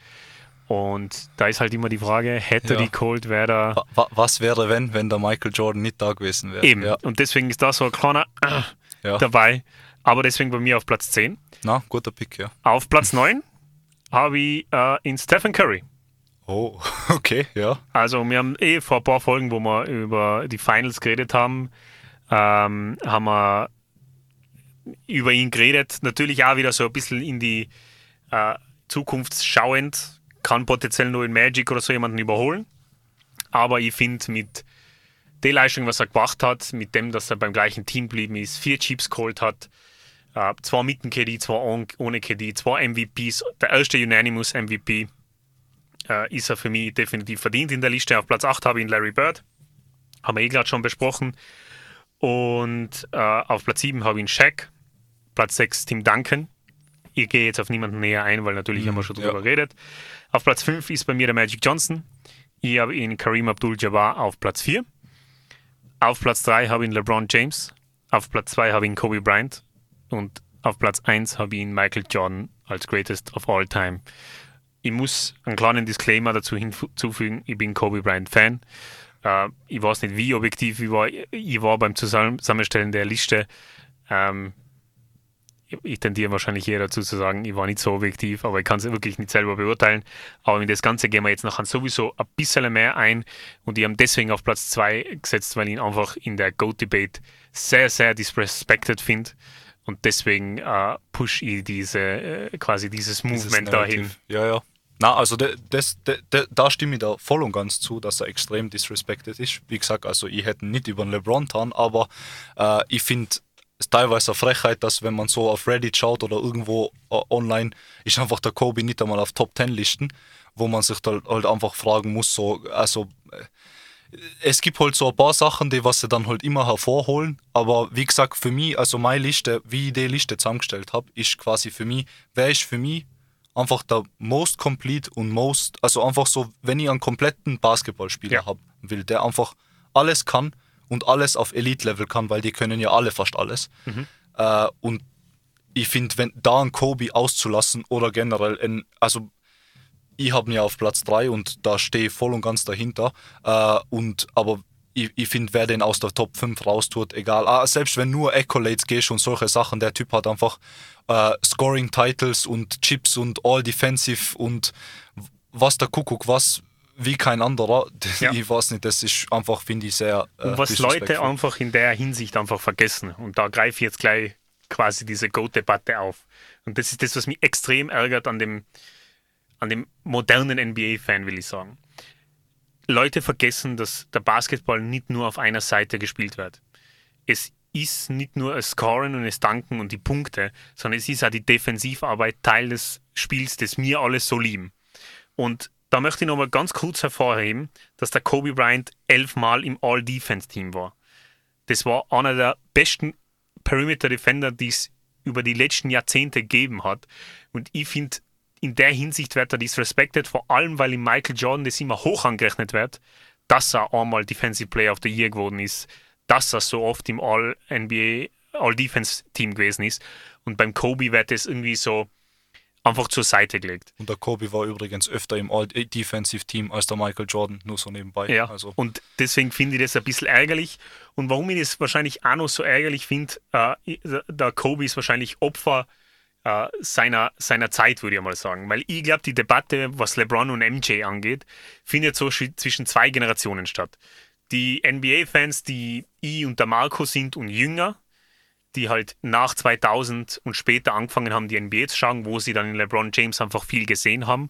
Und da ist halt immer die Frage, hätte ja. die geholt, wäre da... Was wäre, wenn, wenn der Michael Jordan nicht da gewesen wäre? Eben, ja. und deswegen ist da so ein kleiner äh, ja. dabei. Aber deswegen bei mir auf Platz 10. Na, guter Pick, ja. Auf Platz 9 habe ich äh, in Stephen Curry. Oh, okay, ja. Also wir haben eh vor ein paar Folgen, wo wir über die Finals geredet haben, ähm, haben wir über ihn geredet. Natürlich auch wieder so ein bisschen in die äh, Zukunft schauend, kann potenziell nur in Magic oder so jemanden überholen. Aber ich finde, mit der Leistung, was er gemacht hat, mit dem, dass er beim gleichen Team geblieben ist, vier Chips geholt hat, äh, zwei mit dem KD, zwei ohne KD, zwei MVPs, der erste Unanimous MVP, äh, ist er für mich definitiv verdient in der Liste. Auf Platz 8 habe ich ihn Larry Bird, haben wir eh gerade schon besprochen. Und äh, auf Platz 7 habe ich ihn Shaq, Platz 6 Tim Duncan. Ich gehe jetzt auf niemanden näher ein, weil natürlich mhm, haben wir schon drüber ja. geredet. Auf Platz 5 ist bei mir der Magic Johnson. Ich habe ihn Kareem Abdul-Jabbar auf Platz 4. Auf Platz 3 habe ich ihn LeBron James. Auf Platz 2 habe ich ihn Kobe Bryant. Und auf Platz 1 habe ich ihn Michael Jordan als Greatest of All Time. Ich muss einen kleinen Disclaimer dazu hinzufügen, ich bin Kobe Bryant Fan. Äh, ich weiß nicht, wie objektiv ich war. Ich war beim Zusammenstellen der Liste. Ähm, ich tendiere wahrscheinlich eher dazu zu sagen, ich war nicht so objektiv, aber ich kann es wirklich nicht selber beurteilen. Aber in das Ganze gehen wir jetzt nachher sowieso ein bisschen mehr ein und ich habe deswegen auf Platz 2 gesetzt, weil ich ihn einfach in der Goat-Debate sehr, sehr disrespected finde. Und deswegen äh, push ich diese, äh, quasi dieses Movement dieses dahin. Ja, ja. Na, also de, das, de, de, da stimme ich da voll und ganz zu, dass er extrem disrespected ist. Wie gesagt, also ich hätte nicht über den LeBron getan, aber äh, ich finde ist teilweise eine Frechheit, dass wenn man so auf Reddit schaut oder irgendwo uh, online, ist einfach der Kobe nicht einmal auf Top 10 Listen, wo man sich da halt einfach fragen muss, so, also äh, es gibt halt so ein paar Sachen, die was sie dann halt immer hervorholen, aber wie gesagt, für mich, also meine Liste, wie ich die Liste zusammengestellt habe, ist quasi für mich, wer ist für mich einfach der most complete und most, also einfach so, wenn ich einen kompletten Basketballspieler ja. haben will, der einfach alles kann, und alles auf Elite-Level kann, weil die können ja alle fast alles. Mhm. Äh, und ich finde, wenn da ein Kobe auszulassen oder generell, in, also ich habe ihn ja auf Platz 3 und da stehe ich voll und ganz dahinter. Äh, und aber ich, ich finde, wer den aus der Top 5 raustut, egal. Ah, selbst wenn nur Accolades gehst und solche Sachen, der Typ hat einfach äh, Scoring-Titles und Chips und All-Defensive und was der Kuckuck, was wie kein anderer. Ja. Ich weiß nicht, das ist einfach, finde ich, sehr. Äh, was Leute einfach in der Hinsicht einfach vergessen. Und da greife ich jetzt gleich quasi diese Goat-Debatte auf. Und das ist das, was mich extrem ärgert an dem, an dem modernen NBA-Fan, will ich sagen. Leute vergessen, dass der Basketball nicht nur auf einer Seite gespielt wird. Es ist nicht nur das Scoren und das Danken und die Punkte, sondern es ist auch die Defensivarbeit Teil des Spiels, das wir alle so lieben. Und da möchte ich nochmal ganz kurz hervorheben, dass der Kobe Bryant elfmal im All-Defense-Team war. Das war einer der besten Perimeter-Defender, die es über die letzten Jahrzehnte gegeben hat. Und ich finde, in der Hinsicht wird er disrespected, vor allem weil ihm Michael Jordan das immer hoch angerechnet wird, dass er einmal Defensive Player of the Year geworden ist, dass er so oft im All-NBA, All-Defense-Team gewesen ist. Und beim Kobe wird das irgendwie so einfach zur Seite gelegt. Und der Kobe war übrigens öfter im All-Defensive-Team als der Michael Jordan, nur so nebenbei. Ja, also. und deswegen finde ich das ein bisschen ärgerlich. Und warum ich das wahrscheinlich auch noch so ärgerlich finde, äh, der Kobe ist wahrscheinlich Opfer äh, seiner, seiner Zeit, würde ich mal sagen. Weil ich glaube, die Debatte, was LeBron und MJ angeht, findet so zwischen zwei Generationen statt. die NBA-Fans, die ich und der Marco sind und jünger, die halt nach 2000 und später angefangen haben, die NBA zu schauen, wo sie dann in LeBron James einfach viel gesehen haben.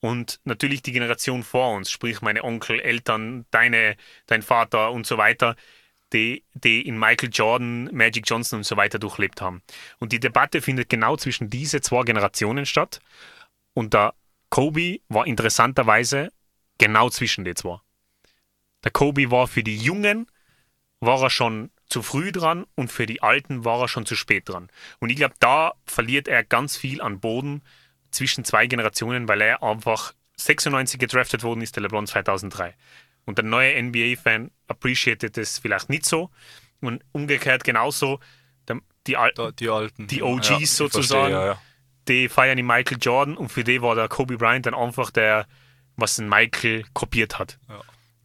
Und natürlich die Generation vor uns, sprich meine Onkel, Eltern, deine, dein Vater und so weiter, die, die in Michael Jordan, Magic Johnson und so weiter durchlebt haben. Und die Debatte findet genau zwischen diese zwei Generationen statt. Und der Kobe war interessanterweise genau zwischen den zwei. Der Kobe war für die Jungen, war er schon zu früh dran und für die Alten war er schon zu spät dran. Und ich glaube, da verliert er ganz viel an Boden zwischen zwei Generationen, weil er einfach 96 gedraftet worden ist, der LeBron 2003. Und der neue NBA-Fan appreciated das vielleicht nicht so. Und umgekehrt genauso, die, Al die Alten, die OGs ja, sozusagen, verstehe, ja, die feiern die Michael Jordan und für die war der Kobe Bryant dann einfach der, was ein Michael kopiert hat.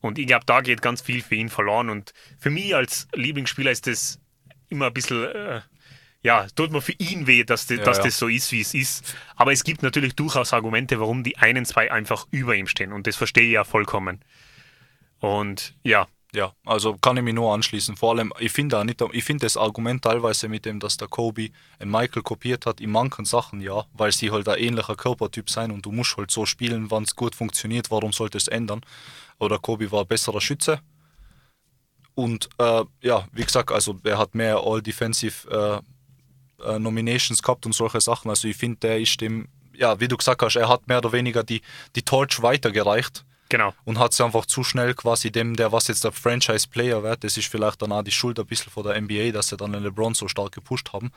Und ich glaube, da geht ganz viel für ihn verloren. Und für mich als Lieblingsspieler ist das immer ein bisschen, äh, ja, tut mir für ihn weh, dass, die, ja, dass ja. das so ist, wie es ist. Aber es gibt natürlich durchaus Argumente, warum die einen zwei einfach über ihm stehen. Und das verstehe ich ja vollkommen. Und ja, ja, also kann ich mich nur anschließen. Vor allem, ich finde nicht, ich finde das Argument teilweise mit dem, dass der Kobe ein Michael kopiert hat, in manchen Sachen ja, weil sie halt ein ähnlicher Körpertyp sein und du musst halt so spielen, wann es gut funktioniert, warum sollte es ändern? Oder Kobe war besserer Schütze. Und äh, ja, wie gesagt, also er hat mehr All-Defensive äh, äh, Nominations gehabt und solche Sachen. Also ich finde, der ist dem, ja, wie du gesagt hast, er hat mehr oder weniger die, die Torch weitergereicht Genau. Und hat sie einfach zu schnell quasi dem, der was jetzt der Franchise-Player wird, das ist vielleicht dann auch die Schuld ein bisschen von der NBA, dass sie dann den LeBron so stark gepusht haben,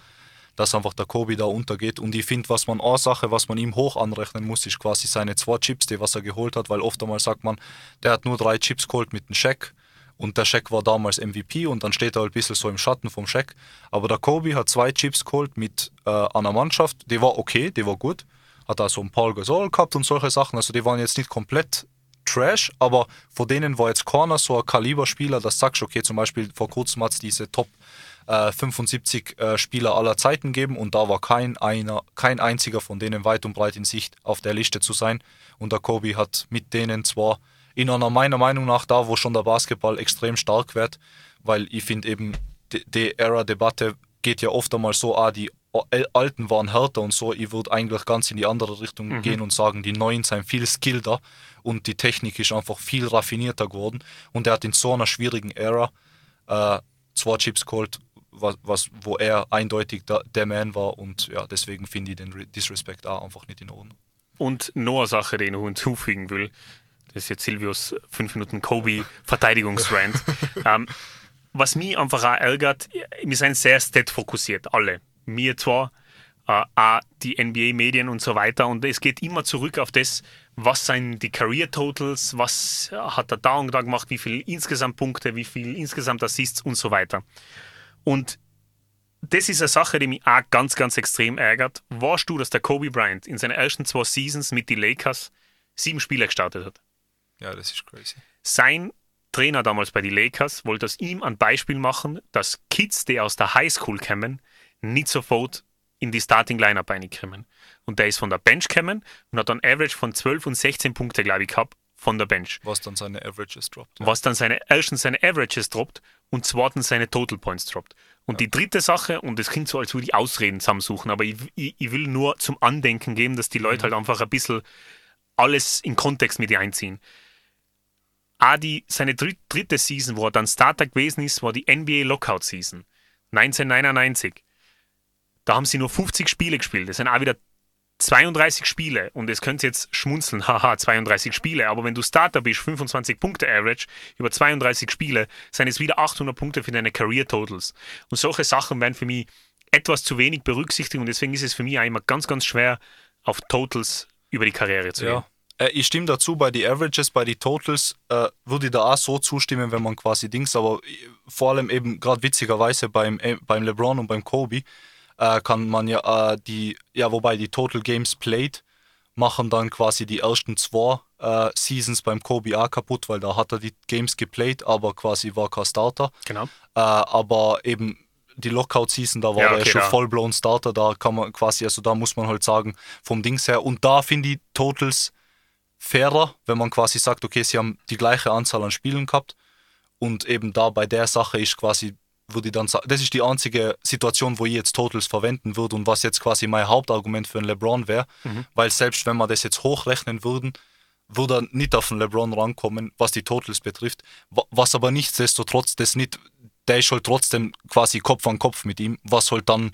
dass einfach der Kobe da untergeht. Und ich finde, was man eine Sache, was man ihm hoch anrechnen muss, ist quasi seine zwei Chips, die was er geholt hat, weil oft einmal sagt man, der hat nur drei Chips geholt mit dem Shaq und der Shaq war damals MVP und dann steht er halt ein bisschen so im Schatten vom Shaq. Aber der Kobe hat zwei Chips geholt mit äh, einer Mannschaft, die war okay, die war gut. Hat also einen Paul Gasol gehabt und solche Sachen. Also die waren jetzt nicht komplett Trash, aber vor denen war jetzt Corner so ein Kaliberspieler, das sagst du, okay, zum Beispiel vor kurzem hat es diese Top äh, 75 äh, Spieler aller Zeiten gegeben und da war kein einer, kein einziger von denen weit und breit in Sicht auf der Liste zu sein. Und der Kobe hat mit denen zwar in einer meiner Meinung nach da, wo schon der Basketball extrem stark wird, weil ich finde eben, die, die Era-Debatte geht ja oft einmal so, ah, die Alten waren härter und so. Ich würde eigentlich ganz in die andere Richtung mhm. gehen und sagen, die Neuen sind viel skillter und die Technik ist einfach viel raffinierter geworden. Und er hat in so einer schwierigen Ära äh, zwei Chips geholt, was, was, wo er eindeutig der, der Man war. Und ja, deswegen finde ich den Disrespect auch einfach nicht in Ordnung. Und noch eine Sache, die ich noch hinzufügen will, das ist jetzt Silvius 5 Minuten Kobe-Verteidigungsrand. ähm, was mich einfach auch ärgert, wir sind sehr stat-fokussiert, alle mir zwar, äh, auch die NBA-Medien und so weiter. Und es geht immer zurück auf das, was sind die Career Totals, was hat er da und da gemacht, wie viel insgesamt Punkte, wie viel insgesamt Assists und so weiter. Und das ist eine Sache, die mich auch ganz, ganz extrem ärgert. Warst du, dass der Kobe Bryant in seinen ersten zwei Seasons mit den Lakers sieben Spiele gestartet hat? Ja, das ist crazy. Sein Trainer damals bei den Lakers wollte aus ihm ein Beispiel machen, dass Kids, die aus der Highschool kommen, nicht sofort in die Starting Lineup reinkommen. Und der ist von der Bench gekommen und hat dann Average von 12 und 16 Punkte, glaube ich, gehabt von der Bench. Was dann seine Averages droppt. Ja. Was dann seine, erstens seine Averages droppt und zweitens seine Total Points droppt. Und ja. die dritte Sache, und das klingt so, als würde ich Ausreden zusammensuchen, aber ich, ich, ich, will nur zum Andenken geben, dass die Leute mhm. halt einfach ein bisschen alles in Kontext mit einziehen. Die, seine dritte Season, wo er dann Starter gewesen ist, war die NBA Lockout Season. 1999. Da haben sie nur 50 Spiele gespielt. Das sind auch wieder 32 Spiele. Und es könnt ihr jetzt schmunzeln, haha, 32 Spiele. Aber wenn du Starter bist, 25 Punkte Average, über 32 Spiele, sind es wieder 800 Punkte für deine Career Totals. Und solche Sachen werden für mich etwas zu wenig berücksichtigt. Und deswegen ist es für mich auch immer ganz, ganz schwer, auf Totals über die Karriere zu ja. gehen. Äh, ich stimme dazu, bei den Averages, bei den Totals äh, würde ich da auch so zustimmen, wenn man quasi Dings, aber vor allem eben gerade witzigerweise beim, äh, beim LeBron und beim Kobe äh, kann man ja äh, die, ja, wobei die Total Games Played machen dann quasi die ersten zwei äh, Seasons beim Kobe auch kaputt, weil da hat er die Games geplayed, aber quasi war kein Starter. Genau. aber eben die Lockout-Season, da war ja, okay, er schon ja. vollblown Starter, da kann man quasi, also da muss man halt sagen, vom Dings her. Und da finde ich Totals fairer, wenn man quasi sagt, okay, sie haben die gleiche Anzahl an Spielen gehabt und eben da bei der Sache ist quasi, würde ich dann sagen, das ist die einzige Situation, wo ich jetzt Totals verwenden würde und was jetzt quasi mein Hauptargument für einen LeBron wäre, mhm. weil selbst wenn wir das jetzt hochrechnen würden, würde er nicht auf den LeBron rankommen, was die Totals betrifft, was aber nichtsdestotrotz das nicht, der ist halt trotzdem quasi Kopf an Kopf mit ihm, was halt dann,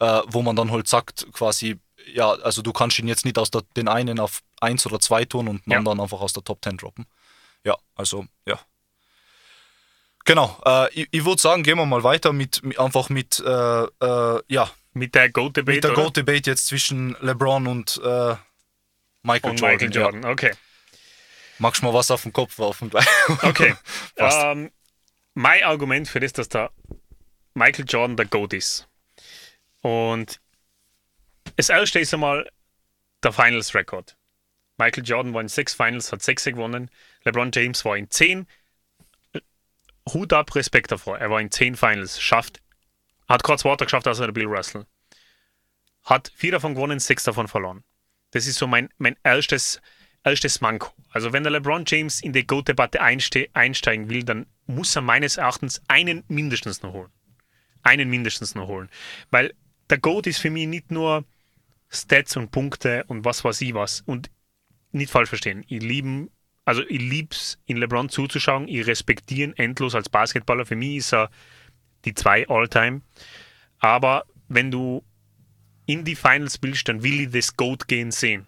äh, wo man dann halt sagt, quasi, ja, also du kannst ihn jetzt nicht aus der, den einen auf 1 oder 2 tun und den ja. anderen einfach aus der Top 10 droppen. Ja, also, ja. Genau, äh, ich, ich würde sagen, gehen wir mal weiter mit, mit einfach mit, äh, äh, ja. Mit der Goat-Debate. Mit der Goat-Debate jetzt zwischen LeBron und äh, Michael und Jordan. Michael Jordan, ja. okay. Magst du mal was auf den Kopf werfen gleich? Okay. ähm, mein Argument für das, dass der Michael Jordan der Goat ist. Und das erste ist einmal der Finals Record. Michael Jordan war in sechs Finals, hat sechs gewonnen. LeBron James war in zehn. Hut ab, Respekt davor. Er war in zehn Finals, schafft, hat kurz weiter geschafft als der Bill Russell. Hat vier davon gewonnen, sechs davon verloren. Das ist so mein, mein erstes, erstes Manko. Also wenn der LeBron James in die GOAT-Debatte einsteigen will, dann muss er meines Erachtens einen mindestens noch holen. Einen mindestens noch holen. Weil der GOAT ist für mich nicht nur Stats und Punkte und was weiß ich was. Und nicht falsch verstehen. Ich liebe also ich liebe es, in LeBron zuzuschauen. Ich respektiere ihn endlos als Basketballer. Für mich ist er die zwei All-Time. Aber wenn du in die Finals willst, dann will ich das Goat gehen sehen.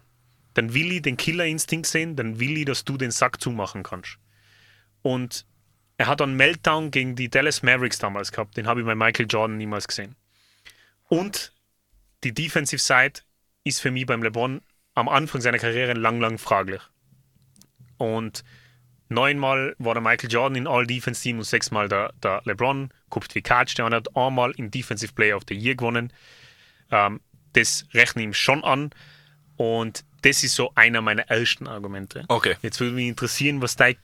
Dann will ich den Killer-Instinkt sehen, dann will ich, dass du den Sack zumachen kannst. Und er hat einen Meltdown gegen die Dallas Mavericks damals gehabt. Den habe ich bei Michael Jordan niemals gesehen. Und die Defensive Side ist für mich beim LeBron am Anfang seiner Karriere lang, lang fraglich. Und neunmal war der Michael Jordan in All-Defense-Team und sechsmal der, der LeBron. Guckt wie Catch, der hat einmal in Defensive Player of the Year gewonnen. Ähm, das rechne ich ihm schon an. Und das ist so einer meiner ersten Argumente. Okay. Jetzt würde mich interessieren, was deine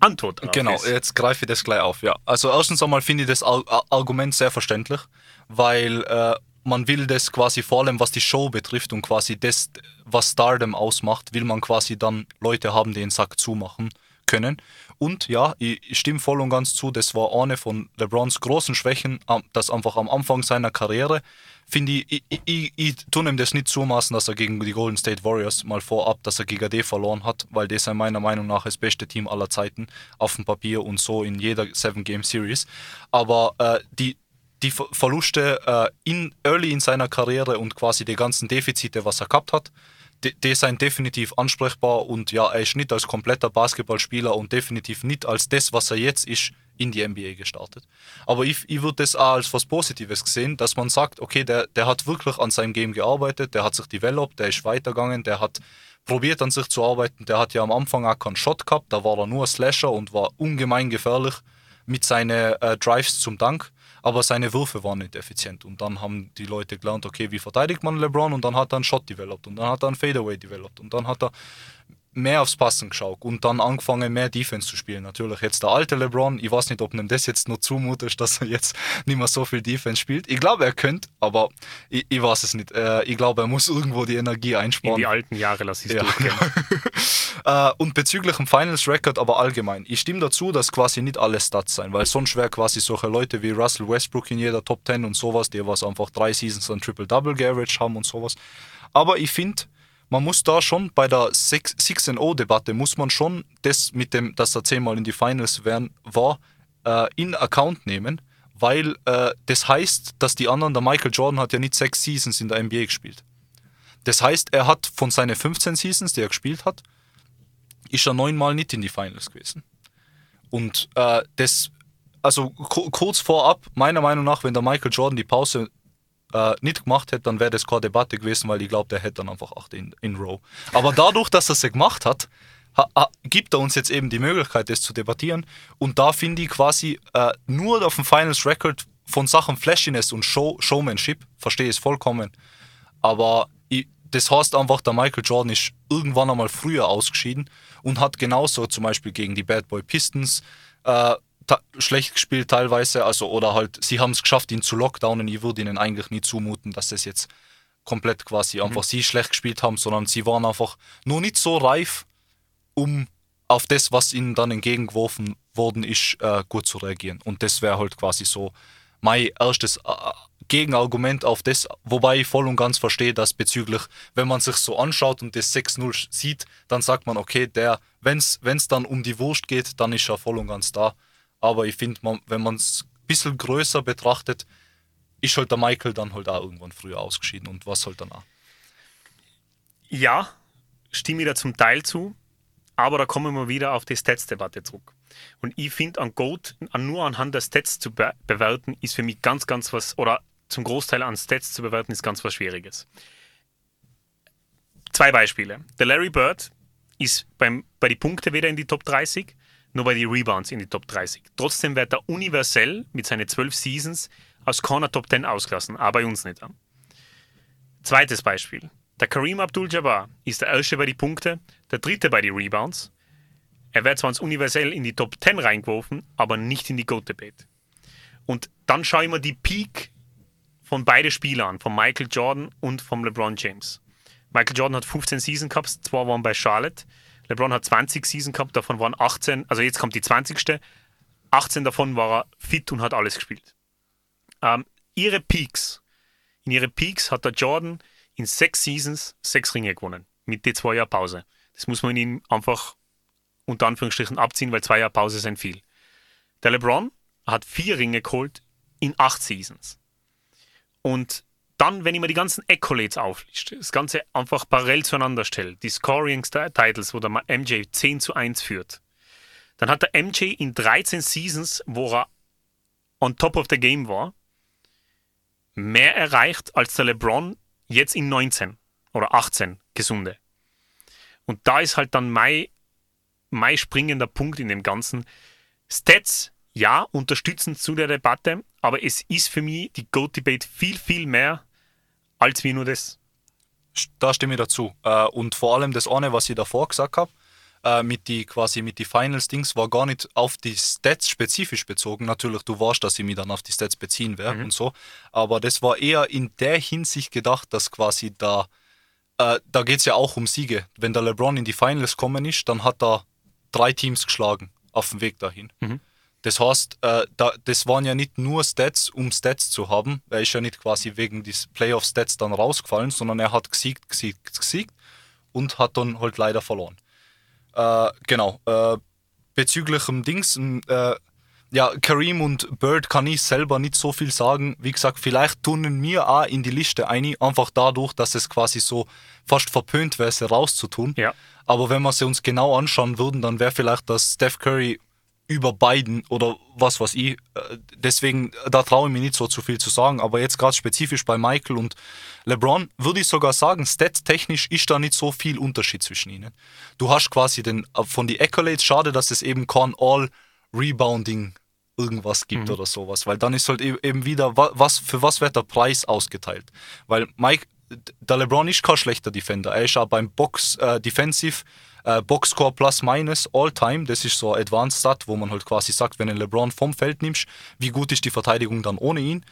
Antwort Genau, ist. jetzt greife ich das gleich auf. Ja. Also erstens einmal finde ich das Argument sehr verständlich, weil äh, man will das quasi vor allem, was die Show betrifft und quasi das, was Stardom ausmacht, will man quasi dann Leute haben, die den Sack zumachen können. Und ja, ich, ich stimme voll und ganz zu, das war eine von LeBrons großen Schwächen, das einfach am Anfang seiner Karriere, finde ich, ich, ich, ich tue ihm das nicht zumaßen, dass er gegen die Golden State Warriors mal vorab, dass er gegen AD verloren hat, weil das ist meiner Meinung nach das beste Team aller Zeiten auf dem Papier und so in jeder Seven Game Series. Aber äh, die, die Verluste äh, in, early in seiner Karriere und quasi die ganzen Defizite, was er gehabt hat, die, die sind definitiv ansprechbar und ja, er ist nicht als kompletter Basketballspieler und definitiv nicht als das, was er jetzt ist, in die NBA gestartet. Aber ich, ich würde das auch als was Positives sehen, dass man sagt, okay, der, der hat wirklich an seinem Game gearbeitet, der hat sich developed, der ist weitergegangen, der hat probiert an sich zu arbeiten, der hat ja am Anfang auch keinen Shot gehabt, da war er nur Slasher und war ungemein gefährlich mit seinen äh, Drives zum Dank aber seine Würfe waren nicht effizient. Und dann haben die Leute gelernt, okay, wie verteidigt man LeBron? Und dann hat er einen Shot developed. Und dann hat er einen Fadeaway developed. Und dann hat er mehr aufs Passen geschaut und dann angefangen, mehr Defense zu spielen. Natürlich jetzt der alte LeBron, ich weiß nicht, ob ihm das jetzt nur zumutet, dass er jetzt nicht mehr so viel Defense spielt. Ich glaube, er könnte, aber ich, ich, weiß es nicht. Äh, ich glaube, er muss irgendwo die Energie einsparen. In die alten Jahre lasse ich es ja. äh, Und bezüglich dem Finals Record aber allgemein. Ich stimme dazu, dass quasi nicht alle Stats sein, weil sonst wäre quasi solche Leute wie Russell Westbrook in jeder Top 10 und sowas, die was einfach drei Seasons an Triple-Double geaveraged haben und sowas. Aber ich finde, man muss da schon bei der 6-0-Debatte, muss man schon das mit dem, dass er zehnmal in die Finals wären, war, äh, in Account nehmen, weil äh, das heißt, dass die anderen, der Michael Jordan hat ja nicht sechs Seasons in der NBA gespielt. Das heißt, er hat von seinen 15 Seasons, die er gespielt hat, ist er neunmal nicht in die Finals gewesen. Und äh, das, also kurz vorab, meiner Meinung nach, wenn der Michael Jordan die Pause äh, nicht gemacht hätte, dann wäre das keine Debatte gewesen, weil ich glaube, der hätte dann einfach acht in, in Row. Aber dadurch, dass er es gemacht hat, ha, ha, gibt er uns jetzt eben die Möglichkeit, das zu debattieren. Und da finde ich quasi äh, nur auf dem Finals Record von Sachen Flashiness und Show, Showmanship, verstehe ich es vollkommen. Aber ich, das heißt einfach, der Michael Jordan ist irgendwann einmal früher ausgeschieden und hat genauso zum Beispiel gegen die Bad Boy Pistons äh, schlecht gespielt teilweise, also oder halt, sie haben es geschafft, ihn zu lockdownen. Ich würde ihnen eigentlich nie zumuten, dass das jetzt komplett quasi mhm. einfach sie schlecht gespielt haben, sondern sie waren einfach nur nicht so reif, um auf das, was ihnen dann entgegengeworfen worden ist, äh, gut zu reagieren. Und das wäre halt quasi so mein erstes äh, Gegenargument auf das, wobei ich voll und ganz verstehe, dass bezüglich, wenn man sich so anschaut und das 6-0 sieht, dann sagt man, okay, der, wenn es dann um die Wurst geht, dann ist er voll und ganz da. Aber ich finde, man, wenn man es ein bisschen größer betrachtet, ist halt der Michael dann halt auch irgendwann früher ausgeschieden und was halt danach. Ja, stimme ich da zum Teil zu, aber da kommen wir wieder auf die Stats-Debatte zurück. Und ich finde, an Goat nur anhand der Stats zu be bewerten, ist für mich ganz, ganz was, oder zum Großteil an Stats zu bewerten, ist ganz was Schwieriges. Zwei Beispiele. Der Larry Bird ist beim, bei den Punkten weder in die Top 30, nur bei den Rebounds in die Top 30. Trotzdem wird er universell mit seinen 12 Seasons aus Corner Top 10 ausgelassen, aber bei uns nicht. Zweites Beispiel. Der Kareem Abdul-Jabbar ist der erste bei den Punkten, der dritte bei den Rebounds. Er wird zwar universell in die Top 10 reingeworfen, aber nicht in die GOAT-Debate. Und dann schaue ich mir die Peak von beiden Spielern, von Michael Jordan und von LeBron James. Michael Jordan hat 15 Season Cups, zwei waren bei Charlotte. LeBron hat 20 Season Cups, davon waren 18, also jetzt kommt die 20. 18 davon war er fit und hat alles gespielt. Ähm, ihre Peaks, in ihre Peaks hat der Jordan in sechs Seasons sechs Ringe gewonnen, mit den zwei Jahren Pause. Das muss man ihm einfach unter Anführungsstrichen abziehen, weil zwei Jahre Pause sind viel. Der LeBron hat vier Ringe geholt in acht Seasons. Und dann, wenn ich mir die ganzen Accolades aufliste, das Ganze einfach parallel zueinander stelle, die Scoring-Titles, wo der MJ 10 zu 1 führt, dann hat der MJ in 13 Seasons, wo er on top of the game war, mehr erreicht als der LeBron jetzt in 19 oder 18 gesunde. Und da ist halt dann mein, mein springender Punkt in dem Ganzen. Stats ja, unterstützend zu der Debatte, aber es ist für mich die Goat-Debate viel, viel mehr als wie nur das. Da stimme ich dazu. Äh, und vor allem das eine, was ich davor gesagt habe, äh, mit die quasi mit die Finals-Dings, war gar nicht auf die Stats spezifisch bezogen. Natürlich, du weißt, dass ich mich dann auf die Stats beziehen werde mhm. und so. Aber das war eher in der Hinsicht gedacht, dass quasi da, äh, da geht es ja auch um Siege. Wenn der LeBron in die Finals kommen ist, dann hat er drei Teams geschlagen auf dem Weg dahin. Mhm. Das heißt, äh, da, das waren ja nicht nur Stats, um Stats zu haben. Er ist ja nicht quasi wegen des Playoff-Stats dann rausgefallen, sondern er hat gesiegt, gesiegt, gesiegt und hat dann halt leider verloren. Äh, genau. Äh, bezüglich dem Dings, äh, ja, Kareem und Bird kann ich selber nicht so viel sagen. Wie gesagt, vielleicht tun mir auch in die Liste ein, einfach dadurch, dass es quasi so fast verpönt wäre, sie rauszutun. Ja. Aber wenn wir sie uns genau anschauen würden, dann wäre vielleicht, dass Steph Curry über beiden oder was weiß ich. Äh, deswegen, da traue ich mir nicht so zu viel zu sagen. Aber jetzt gerade spezifisch bei Michael und LeBron würde ich sogar sagen, stat-technisch ist da nicht so viel Unterschied zwischen ihnen. Du hast quasi den, äh, von die Accolades, schade, dass es eben kein All-Rebounding irgendwas gibt mhm. oder sowas, weil dann ist halt e-, eben wieder, was, für was wird der Preis ausgeteilt? Weil Mike, der LeBron ist kein schlechter Defender, er ist auch beim Box äh, Defensive äh, Boxscore plus minus all time, das ist so ein Advanced Stat, wo man halt quasi sagt, wenn du LeBron vom Feld nimmst, wie gut ist die Verteidigung dann ohne ihn.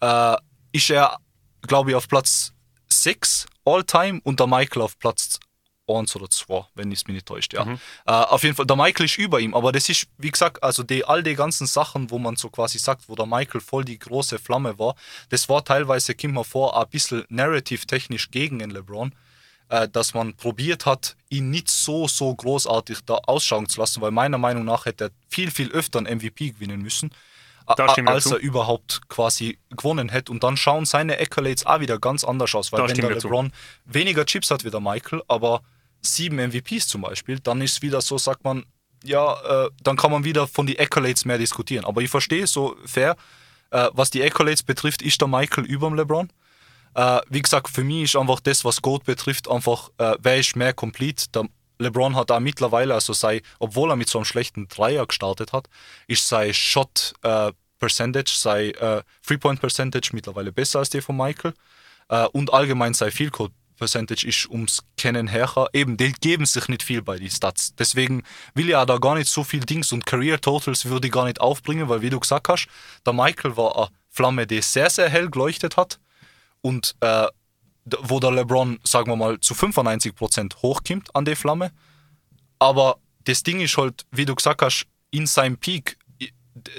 Äh, ist er, glaube ich, auf Platz 6 all time und der Michael auf Platz 1 oder 2, wenn ich es mir nicht täuscht. Ja. Mhm. Äh, auf jeden Fall, der Michael ist über ihm, aber das ist, wie gesagt, also die, all die ganzen Sachen, wo man so quasi sagt, wo der Michael voll die große Flamme war, das war teilweise, kommt mir vor, ein bisschen narrativ-technisch gegen den LeBron äh, dass man probiert hat, ihn nicht so, so großartig da ausschauen zu lassen, weil meiner Meinung nach hätte er viel, viel öfter einen MVP gewinnen müssen, als er überhaupt quasi gewonnen hätte. Und dann schauen seine Accolades auch wieder ganz anders aus, weil da wenn der LeBron zu. weniger Chips hat wie der Michael, aber sieben MVPs zum Beispiel, dann ist wieder so, sagt man, ja, äh, dann kann man wieder von den Accolades mehr diskutieren. Aber ich verstehe so fair, äh, was die Accolades betrifft, ist der Michael über dem LeBron. Äh, wie gesagt, für mich ist einfach das, was Goat betrifft, einfach, äh, wer ist mehr complete. Der LeBron hat da mittlerweile, also sei, obwohl er mit so einem schlechten Dreier gestartet hat, ist sein Shot äh, Percentage, sei äh, Three-Point Percentage mittlerweile besser als der von Michael. Und allgemein sei Field Goal Percentage ist ums Kennen her. Eben, die geben sich nicht viel bei den Stats. Deswegen will ich ja da gar nicht so viel Dings und Career Totals würde ich gar nicht aufbringen, weil wie du gesagt hast, der Michael war eine Flamme, die sehr, sehr hell geleuchtet hat und äh, wo der LeBron, sagen wir mal, zu 95% hochkommt an die Flamme. Aber das Ding ist halt, wie du gesagt hast, in seinem Peak,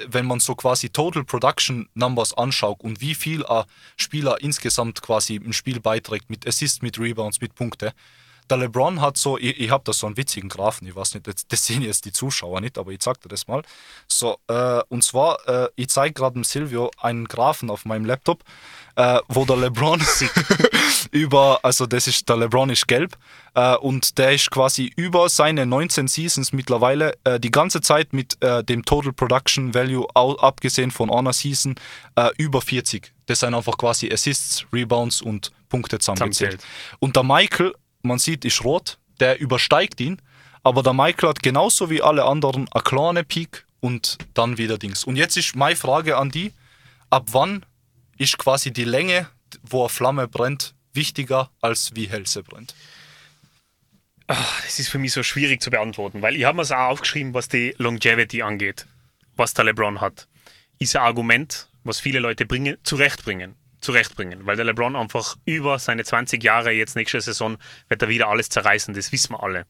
wenn man so quasi Total Production Numbers anschaut und wie viel ein Spieler insgesamt quasi im Spiel beiträgt, mit Assists, mit Rebounds, mit Punkte, der LeBron hat so, ich, ich habe da so einen witzigen Graphen, ich weiß nicht, das, das, sehen jetzt die Zuschauer nicht, aber ich zeige dir das mal. So, äh, und zwar, äh, ich zeige gerade dem Silvio einen Graphen auf meinem Laptop, äh, wo der LeBron über, also das ist, der LeBron ist gelb äh, und der ist quasi über seine 19 Seasons mittlerweile äh, die ganze Zeit mit äh, dem Total Production Value, abgesehen von einer Season, über 40. Das sind einfach quasi Assists, Rebounds und Punkte zusammengezählt. Und der Michael man sieht, ist rot, der übersteigt ihn, aber der Michael hat genauso wie alle anderen eine kleine Peak und dann wieder Dings. Und jetzt ist meine Frage an die, ab wann ist quasi die Länge, wo eine Flamme brennt, wichtiger als wie hell sie brennt? Ach, das ist für mich so schwierig zu beantworten, weil ich habe mir es auch aufgeschrieben, was die Longevity angeht, was der LeBron hat. Ist ein Argument, was viele Leute bringen, zurechtbringen zurechtbringen, weil der LeBron einfach über seine 20 Jahre, jetzt nächste Saison, wird er wieder alles zerreißen, das wissen wir alle.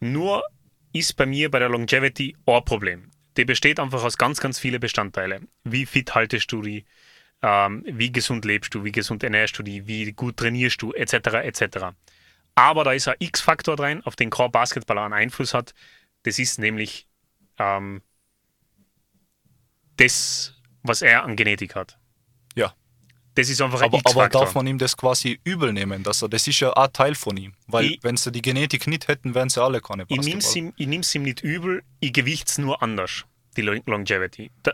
Nur ist bei mir bei der Longevity ein Problem. Die besteht einfach aus ganz, ganz vielen Bestandteilen. Wie fit haltest du die? Ähm, wie gesund lebst du? Wie gesund ernährst du die? Wie gut trainierst du? Etc. etc. Aber da ist ein X-Faktor drin, auf den kein Basketballer einen Einfluss hat. Das ist nämlich ähm, das, was er an Genetik hat. Das ist einfach ein aber, aber darf man ihm das quasi übel nehmen? Dass er, das ist ja ein Teil von ihm. Weil, wenn sie die Genetik nicht hätten, wären sie alle keine Basketball. Ich nehme es ihm, ihm nicht übel, ich gewichte es nur anders, die Longevity. Da,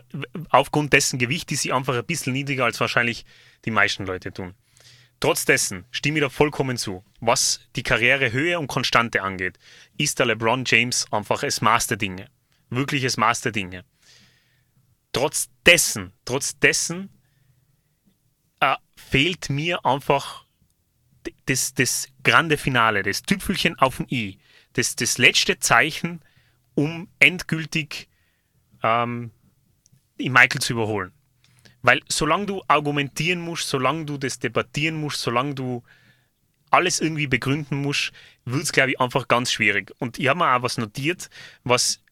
aufgrund dessen Gewicht ist sie einfach ein bisschen niedriger, als wahrscheinlich die meisten Leute tun. Trotz dessen stimme ich da vollkommen zu. Was die Karrierehöhe und Konstante angeht, ist der LeBron James einfach das Maß der Dinge. Wirkliches Maß der Dinge. Trotz dessen, trotz dessen fehlt mir einfach das, das grande Finale, das Tüpfelchen auf dem i, das, das letzte Zeichen, um endgültig ähm, Michael zu überholen. Weil solange du argumentieren musst, solange du das debattieren musst, solange du alles irgendwie begründen musst, wird es, glaube ich, einfach ganz schwierig. Und ich habe mir auch was notiert, was,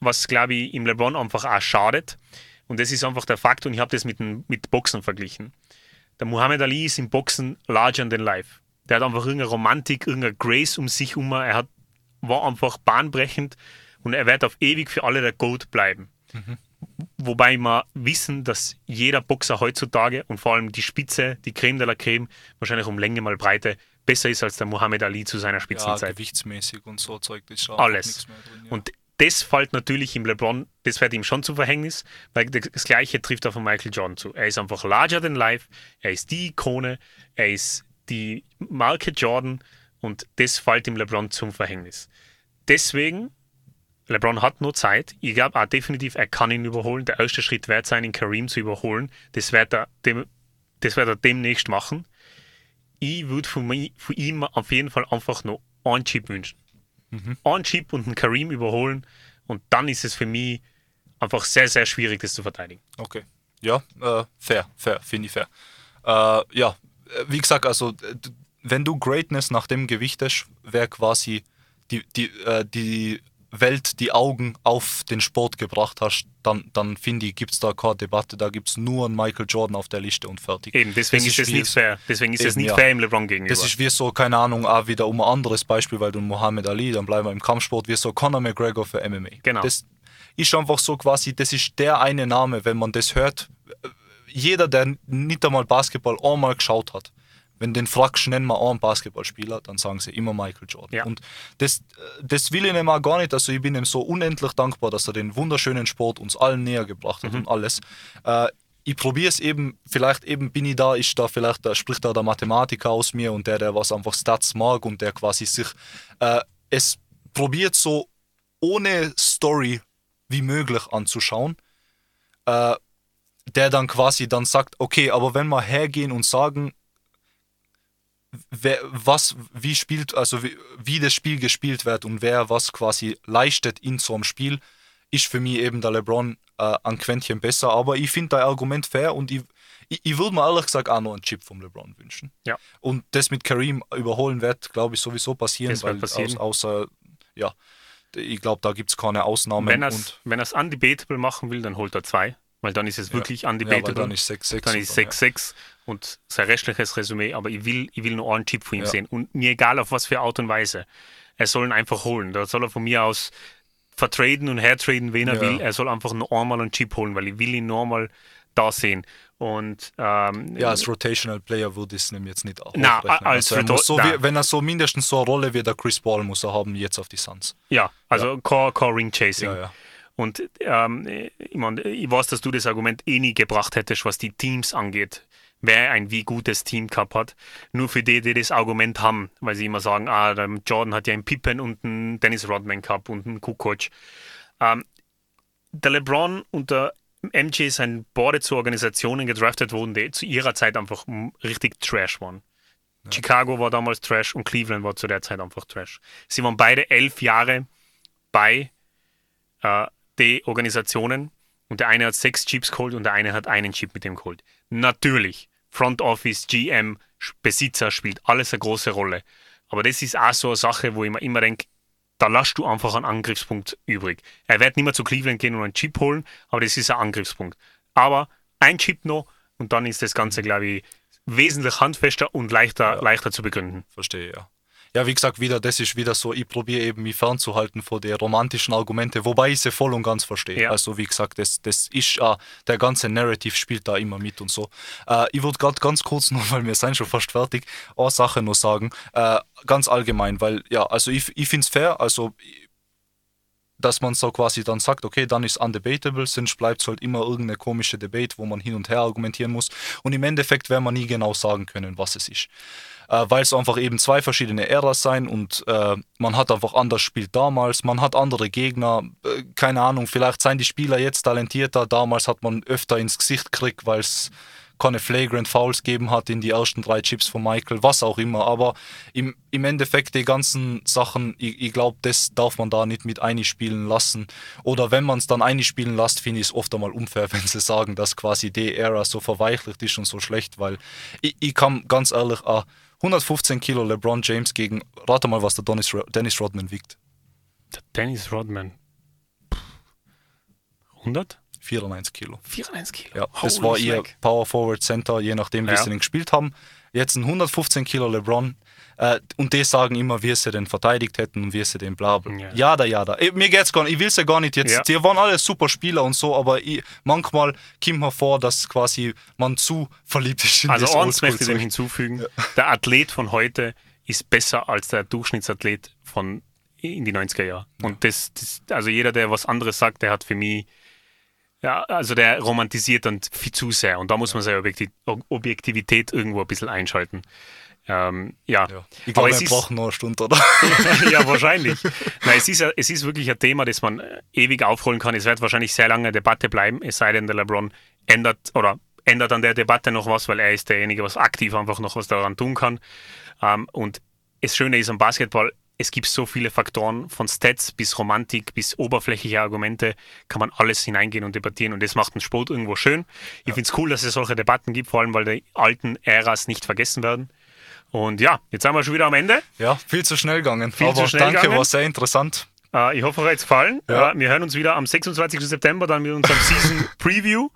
was glaube ich, im LeBron einfach auch schadet. Und das ist einfach der Fakt, und ich habe das mit, mit Boxen verglichen. Der Muhammad Ali ist im Boxen larger than life. Der hat einfach irgendeine Romantik, irgendeine Grace um sich herum. Er hat, war einfach bahnbrechend und er wird auf ewig für alle der Goat bleiben. Mhm. Wobei wir wissen, dass jeder Boxer heutzutage und vor allem die Spitze, die Creme de la Creme, wahrscheinlich um Länge mal Breite, besser ist als der Muhammad Ali zu seiner Spitzenzeit. Ja, gewichtsmäßig und so Zeug ist schon Alles. Drin, ja. Und das fällt natürlich im LeBron, das fällt ihm schon zum Verhängnis, weil das Gleiche trifft auf Michael Jordan zu. Er ist einfach larger than life, er ist die Ikone, er ist die Marke Jordan und das fällt ihm LeBron zum Verhängnis. Deswegen, LeBron hat nur Zeit. Ich glaube auch definitiv, er kann ihn überholen. Der erste Schritt wird sein, ihn Kareem zu überholen. Das wird er, dem, das wird er demnächst machen. Ich würde von, von ihm auf jeden Fall einfach nur einen Chip wünschen mhm. einen Chip und einen Kareem überholen. Und dann ist es für mich einfach sehr, sehr schwierig, das zu verteidigen. Okay. Ja, äh, fair, fair, finde ich fair. Äh, ja, äh, wie gesagt, also wenn du Greatness nach dem Gewicht hast, wäre quasi die, die, äh, die Welt die Augen auf den Sport gebracht hast, dann, dann finde ich, gibt es da keine Debatte. Da gibt es nur einen Michael Jordan auf der Liste und fertig. Eben, deswegen das ist es nicht fair. Deswegen ist es nicht ja. fair im LeBron gegenüber. Das ist wie so, keine Ahnung, auch wieder um ein anderes Beispiel, weil du Muhammad Ali, dann bleiben wir im Kampfsport, wie so Conor McGregor für MMA. Genau. Das ist einfach so quasi, das ist der eine Name, wenn man das hört. Jeder, der nicht einmal Basketball einmal geschaut hat, wenn den fragst, nenn mal einen Basketballspieler, dann sagen sie immer Michael Jordan. Ja. Und das, das will ich ihm auch gar nicht. Also ich bin ihm so unendlich dankbar, dass er den wunderschönen Sport uns allen näher gebracht hat mhm. und alles. Äh, ich probiere es eben, vielleicht eben bin ich da, ist da vielleicht, da spricht da der Mathematiker aus mir und der, der was einfach Stats mag und der quasi sich äh, es probiert so ohne Story wie möglich anzuschauen. Äh, der dann quasi dann sagt, okay, aber wenn wir hergehen und sagen, wer, was, wie spielt, also wie, wie, das Spiel gespielt wird und wer was quasi leistet in so einem Spiel, ist für mich eben der LeBron äh, ein Quäntchen besser. Aber ich finde dein Argument fair und ich, ich, ich würde mir ehrlich gesagt auch noch einen Chip vom LeBron wünschen. Ja. Und das mit Kareem überholen wird, glaube ich, sowieso passieren, weil passieren. Aus, außer, ja, ich glaube, da gibt es keine Ausnahmen. Wenn er es undebatable machen will, dann holt er zwei, weil dann ist es wirklich ja, undebatable. Ja, dann ist 6-6. Dann ist 6-6 ja. Und sein restliches Resümee, aber ich will, ich will nur einen Chip von ihm sehen und mir egal auf was für Art und Weise. Er soll ihn einfach holen. Da soll er von mir aus vertraden und hertraden, wen er will. Er soll einfach nur einmal einen Chip holen, weil ich will ihn normal da sehen. Und, ähm, ja, als Rotational Player würde ich es nämlich jetzt nicht auch Na, als also er so wie, Wenn er so mindestens so eine Rolle wie der Chris Ball muss er haben jetzt auf die Suns. Ja, also ja. Core, Core Ring Chasing. Ja, ja. Und ähm, ich, mein, ich weiß, dass du das Argument eh nie gebracht hättest, was die Teams angeht. Wer ein wie gutes Team gehabt hat. Nur für die, die das Argument haben, weil sie immer sagen, ah, Jordan hat ja einen Pippen und einen Dennis Rodman gehabt und einen Kukoc. Ähm, der LeBron und der MJ sind beide zu Organisationen gedraftet worden, die zu ihrer Zeit einfach richtig Trash waren. Ja. Chicago war damals Trash und Cleveland war zu der Zeit einfach Trash. Sie waren beide elf Jahre bei äh, den Organisationen und der eine hat sechs Chips geholt und der eine hat einen Chip mit dem geholt. Natürlich, Front Office, GM, Besitzer spielt alles eine große Rolle. Aber das ist auch so eine Sache, wo ich mir immer denke, da lässt du einfach einen Angriffspunkt übrig. Er wird nicht mehr zu Cleveland gehen und einen Chip holen, aber das ist ein Angriffspunkt. Aber ein Chip noch und dann ist das Ganze, glaube ich, wesentlich handfester und leichter, ja. leichter zu begründen. Verstehe, ja ja, wie gesagt, wieder, das ist wieder so, ich probiere eben mich fernzuhalten von den romantischen Argumente, wobei ich sie voll und ganz verstehe. Ja. Also wie gesagt, das, das ist äh, der ganze Narrative spielt da immer mit und so. Äh, ich würde gerade ganz kurz noch, weil wir sind schon fast fertig, eine Sache noch sagen, äh, ganz allgemein, weil ja, also ich, ich finde es fair, also dass man so quasi dann sagt, okay, dann ist undebatable, sonst bleibt es halt immer irgendeine komische Debate, wo man hin und her argumentieren muss. Und im Endeffekt werden wir nie genau sagen können, was es ist äh, weil es einfach eben zwei verschiedene Äras sein und äh, man hat einfach anders spielt damals, man hat andere Gegner, äh, keine Ahnung, vielleicht seien die Spieler jetzt talentierter, damals hat man öfter ins Gesicht gekriegt, weil es keine Flagrant Fouls geben hat in die ersten drei Chips von Michael, was auch immer. Aber im, im Endeffekt die ganzen Sachen, ich, ich glaube, das darf man da nicht mit einspielen lassen. Oder wenn man es dann einspielen lässt, finde ich es oft einmal unfair, wenn sie sagen, dass quasi die Ära so verweichlicht ist und so schlecht, weil ich, ich kann ganz ehrlich, äh, 115 Kilo LeBron James gegen, rate mal, was der Dennis, Dennis Rodman wiegt. Der Dennis Rodman. 100? 94 Kilo. 94 Kilo. Ja, das war ihr Power Forward Center, je nachdem, wie ja. sie den gespielt haben. Jetzt ein 115 Kilo LeBron. Äh, und die sagen immer, wie sie den verteidigt hätten und wie sie den bla bla. Ja. Jada, jada. Mir geht's gar nicht, ich will es ja gar nicht jetzt. Ja. Die waren alle super Spieler und so, aber ich, manchmal kommt mir vor, dass quasi man zu verliebt ist in Also eins möchte ich dem hinzufügen. Ja. Der Athlet von heute ist besser als der Durchschnittsathlet von in die 90er Jahre. Und das, das, also jeder, der was anderes sagt, der hat für mich ja, also der romantisiert dann viel zu sehr und da muss man seine Objektivität irgendwo ein bisschen einschalten. Ähm, ja. ja. Ich glaube, wir brauchen noch eine Stunde, oder? ja, wahrscheinlich. Nein, es, ist, es ist wirklich ein Thema, das man äh, ewig aufholen kann. Es wird wahrscheinlich sehr lange eine Debatte bleiben, es sei denn, der LeBron ändert oder ändert an der Debatte noch was, weil er ist derjenige, was aktiv einfach noch was daran tun kann. Ähm, und das Schöne ist am Basketball, es gibt so viele Faktoren, von Stats bis Romantik bis oberflächliche Argumente, kann man alles hineingehen und debattieren und das macht den Sport irgendwo schön. Ich ja. finde es cool, dass es solche Debatten gibt, vor allem weil die alten Äras nicht vergessen werden. Und ja, jetzt sind wir schon wieder am Ende. Ja, viel zu schnell gegangen. Viel Aber zu schnell danke, gegangen. war sehr interessant. Äh, ich hoffe, euch hat es gefallen. Ja. Äh, wir hören uns wieder am 26. September dann mit unserem Season Preview.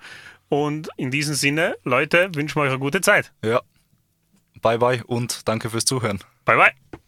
Und in diesem Sinne, Leute, wünschen wir euch eine gute Zeit. Ja. Bye bye und danke fürs Zuhören. Bye bye.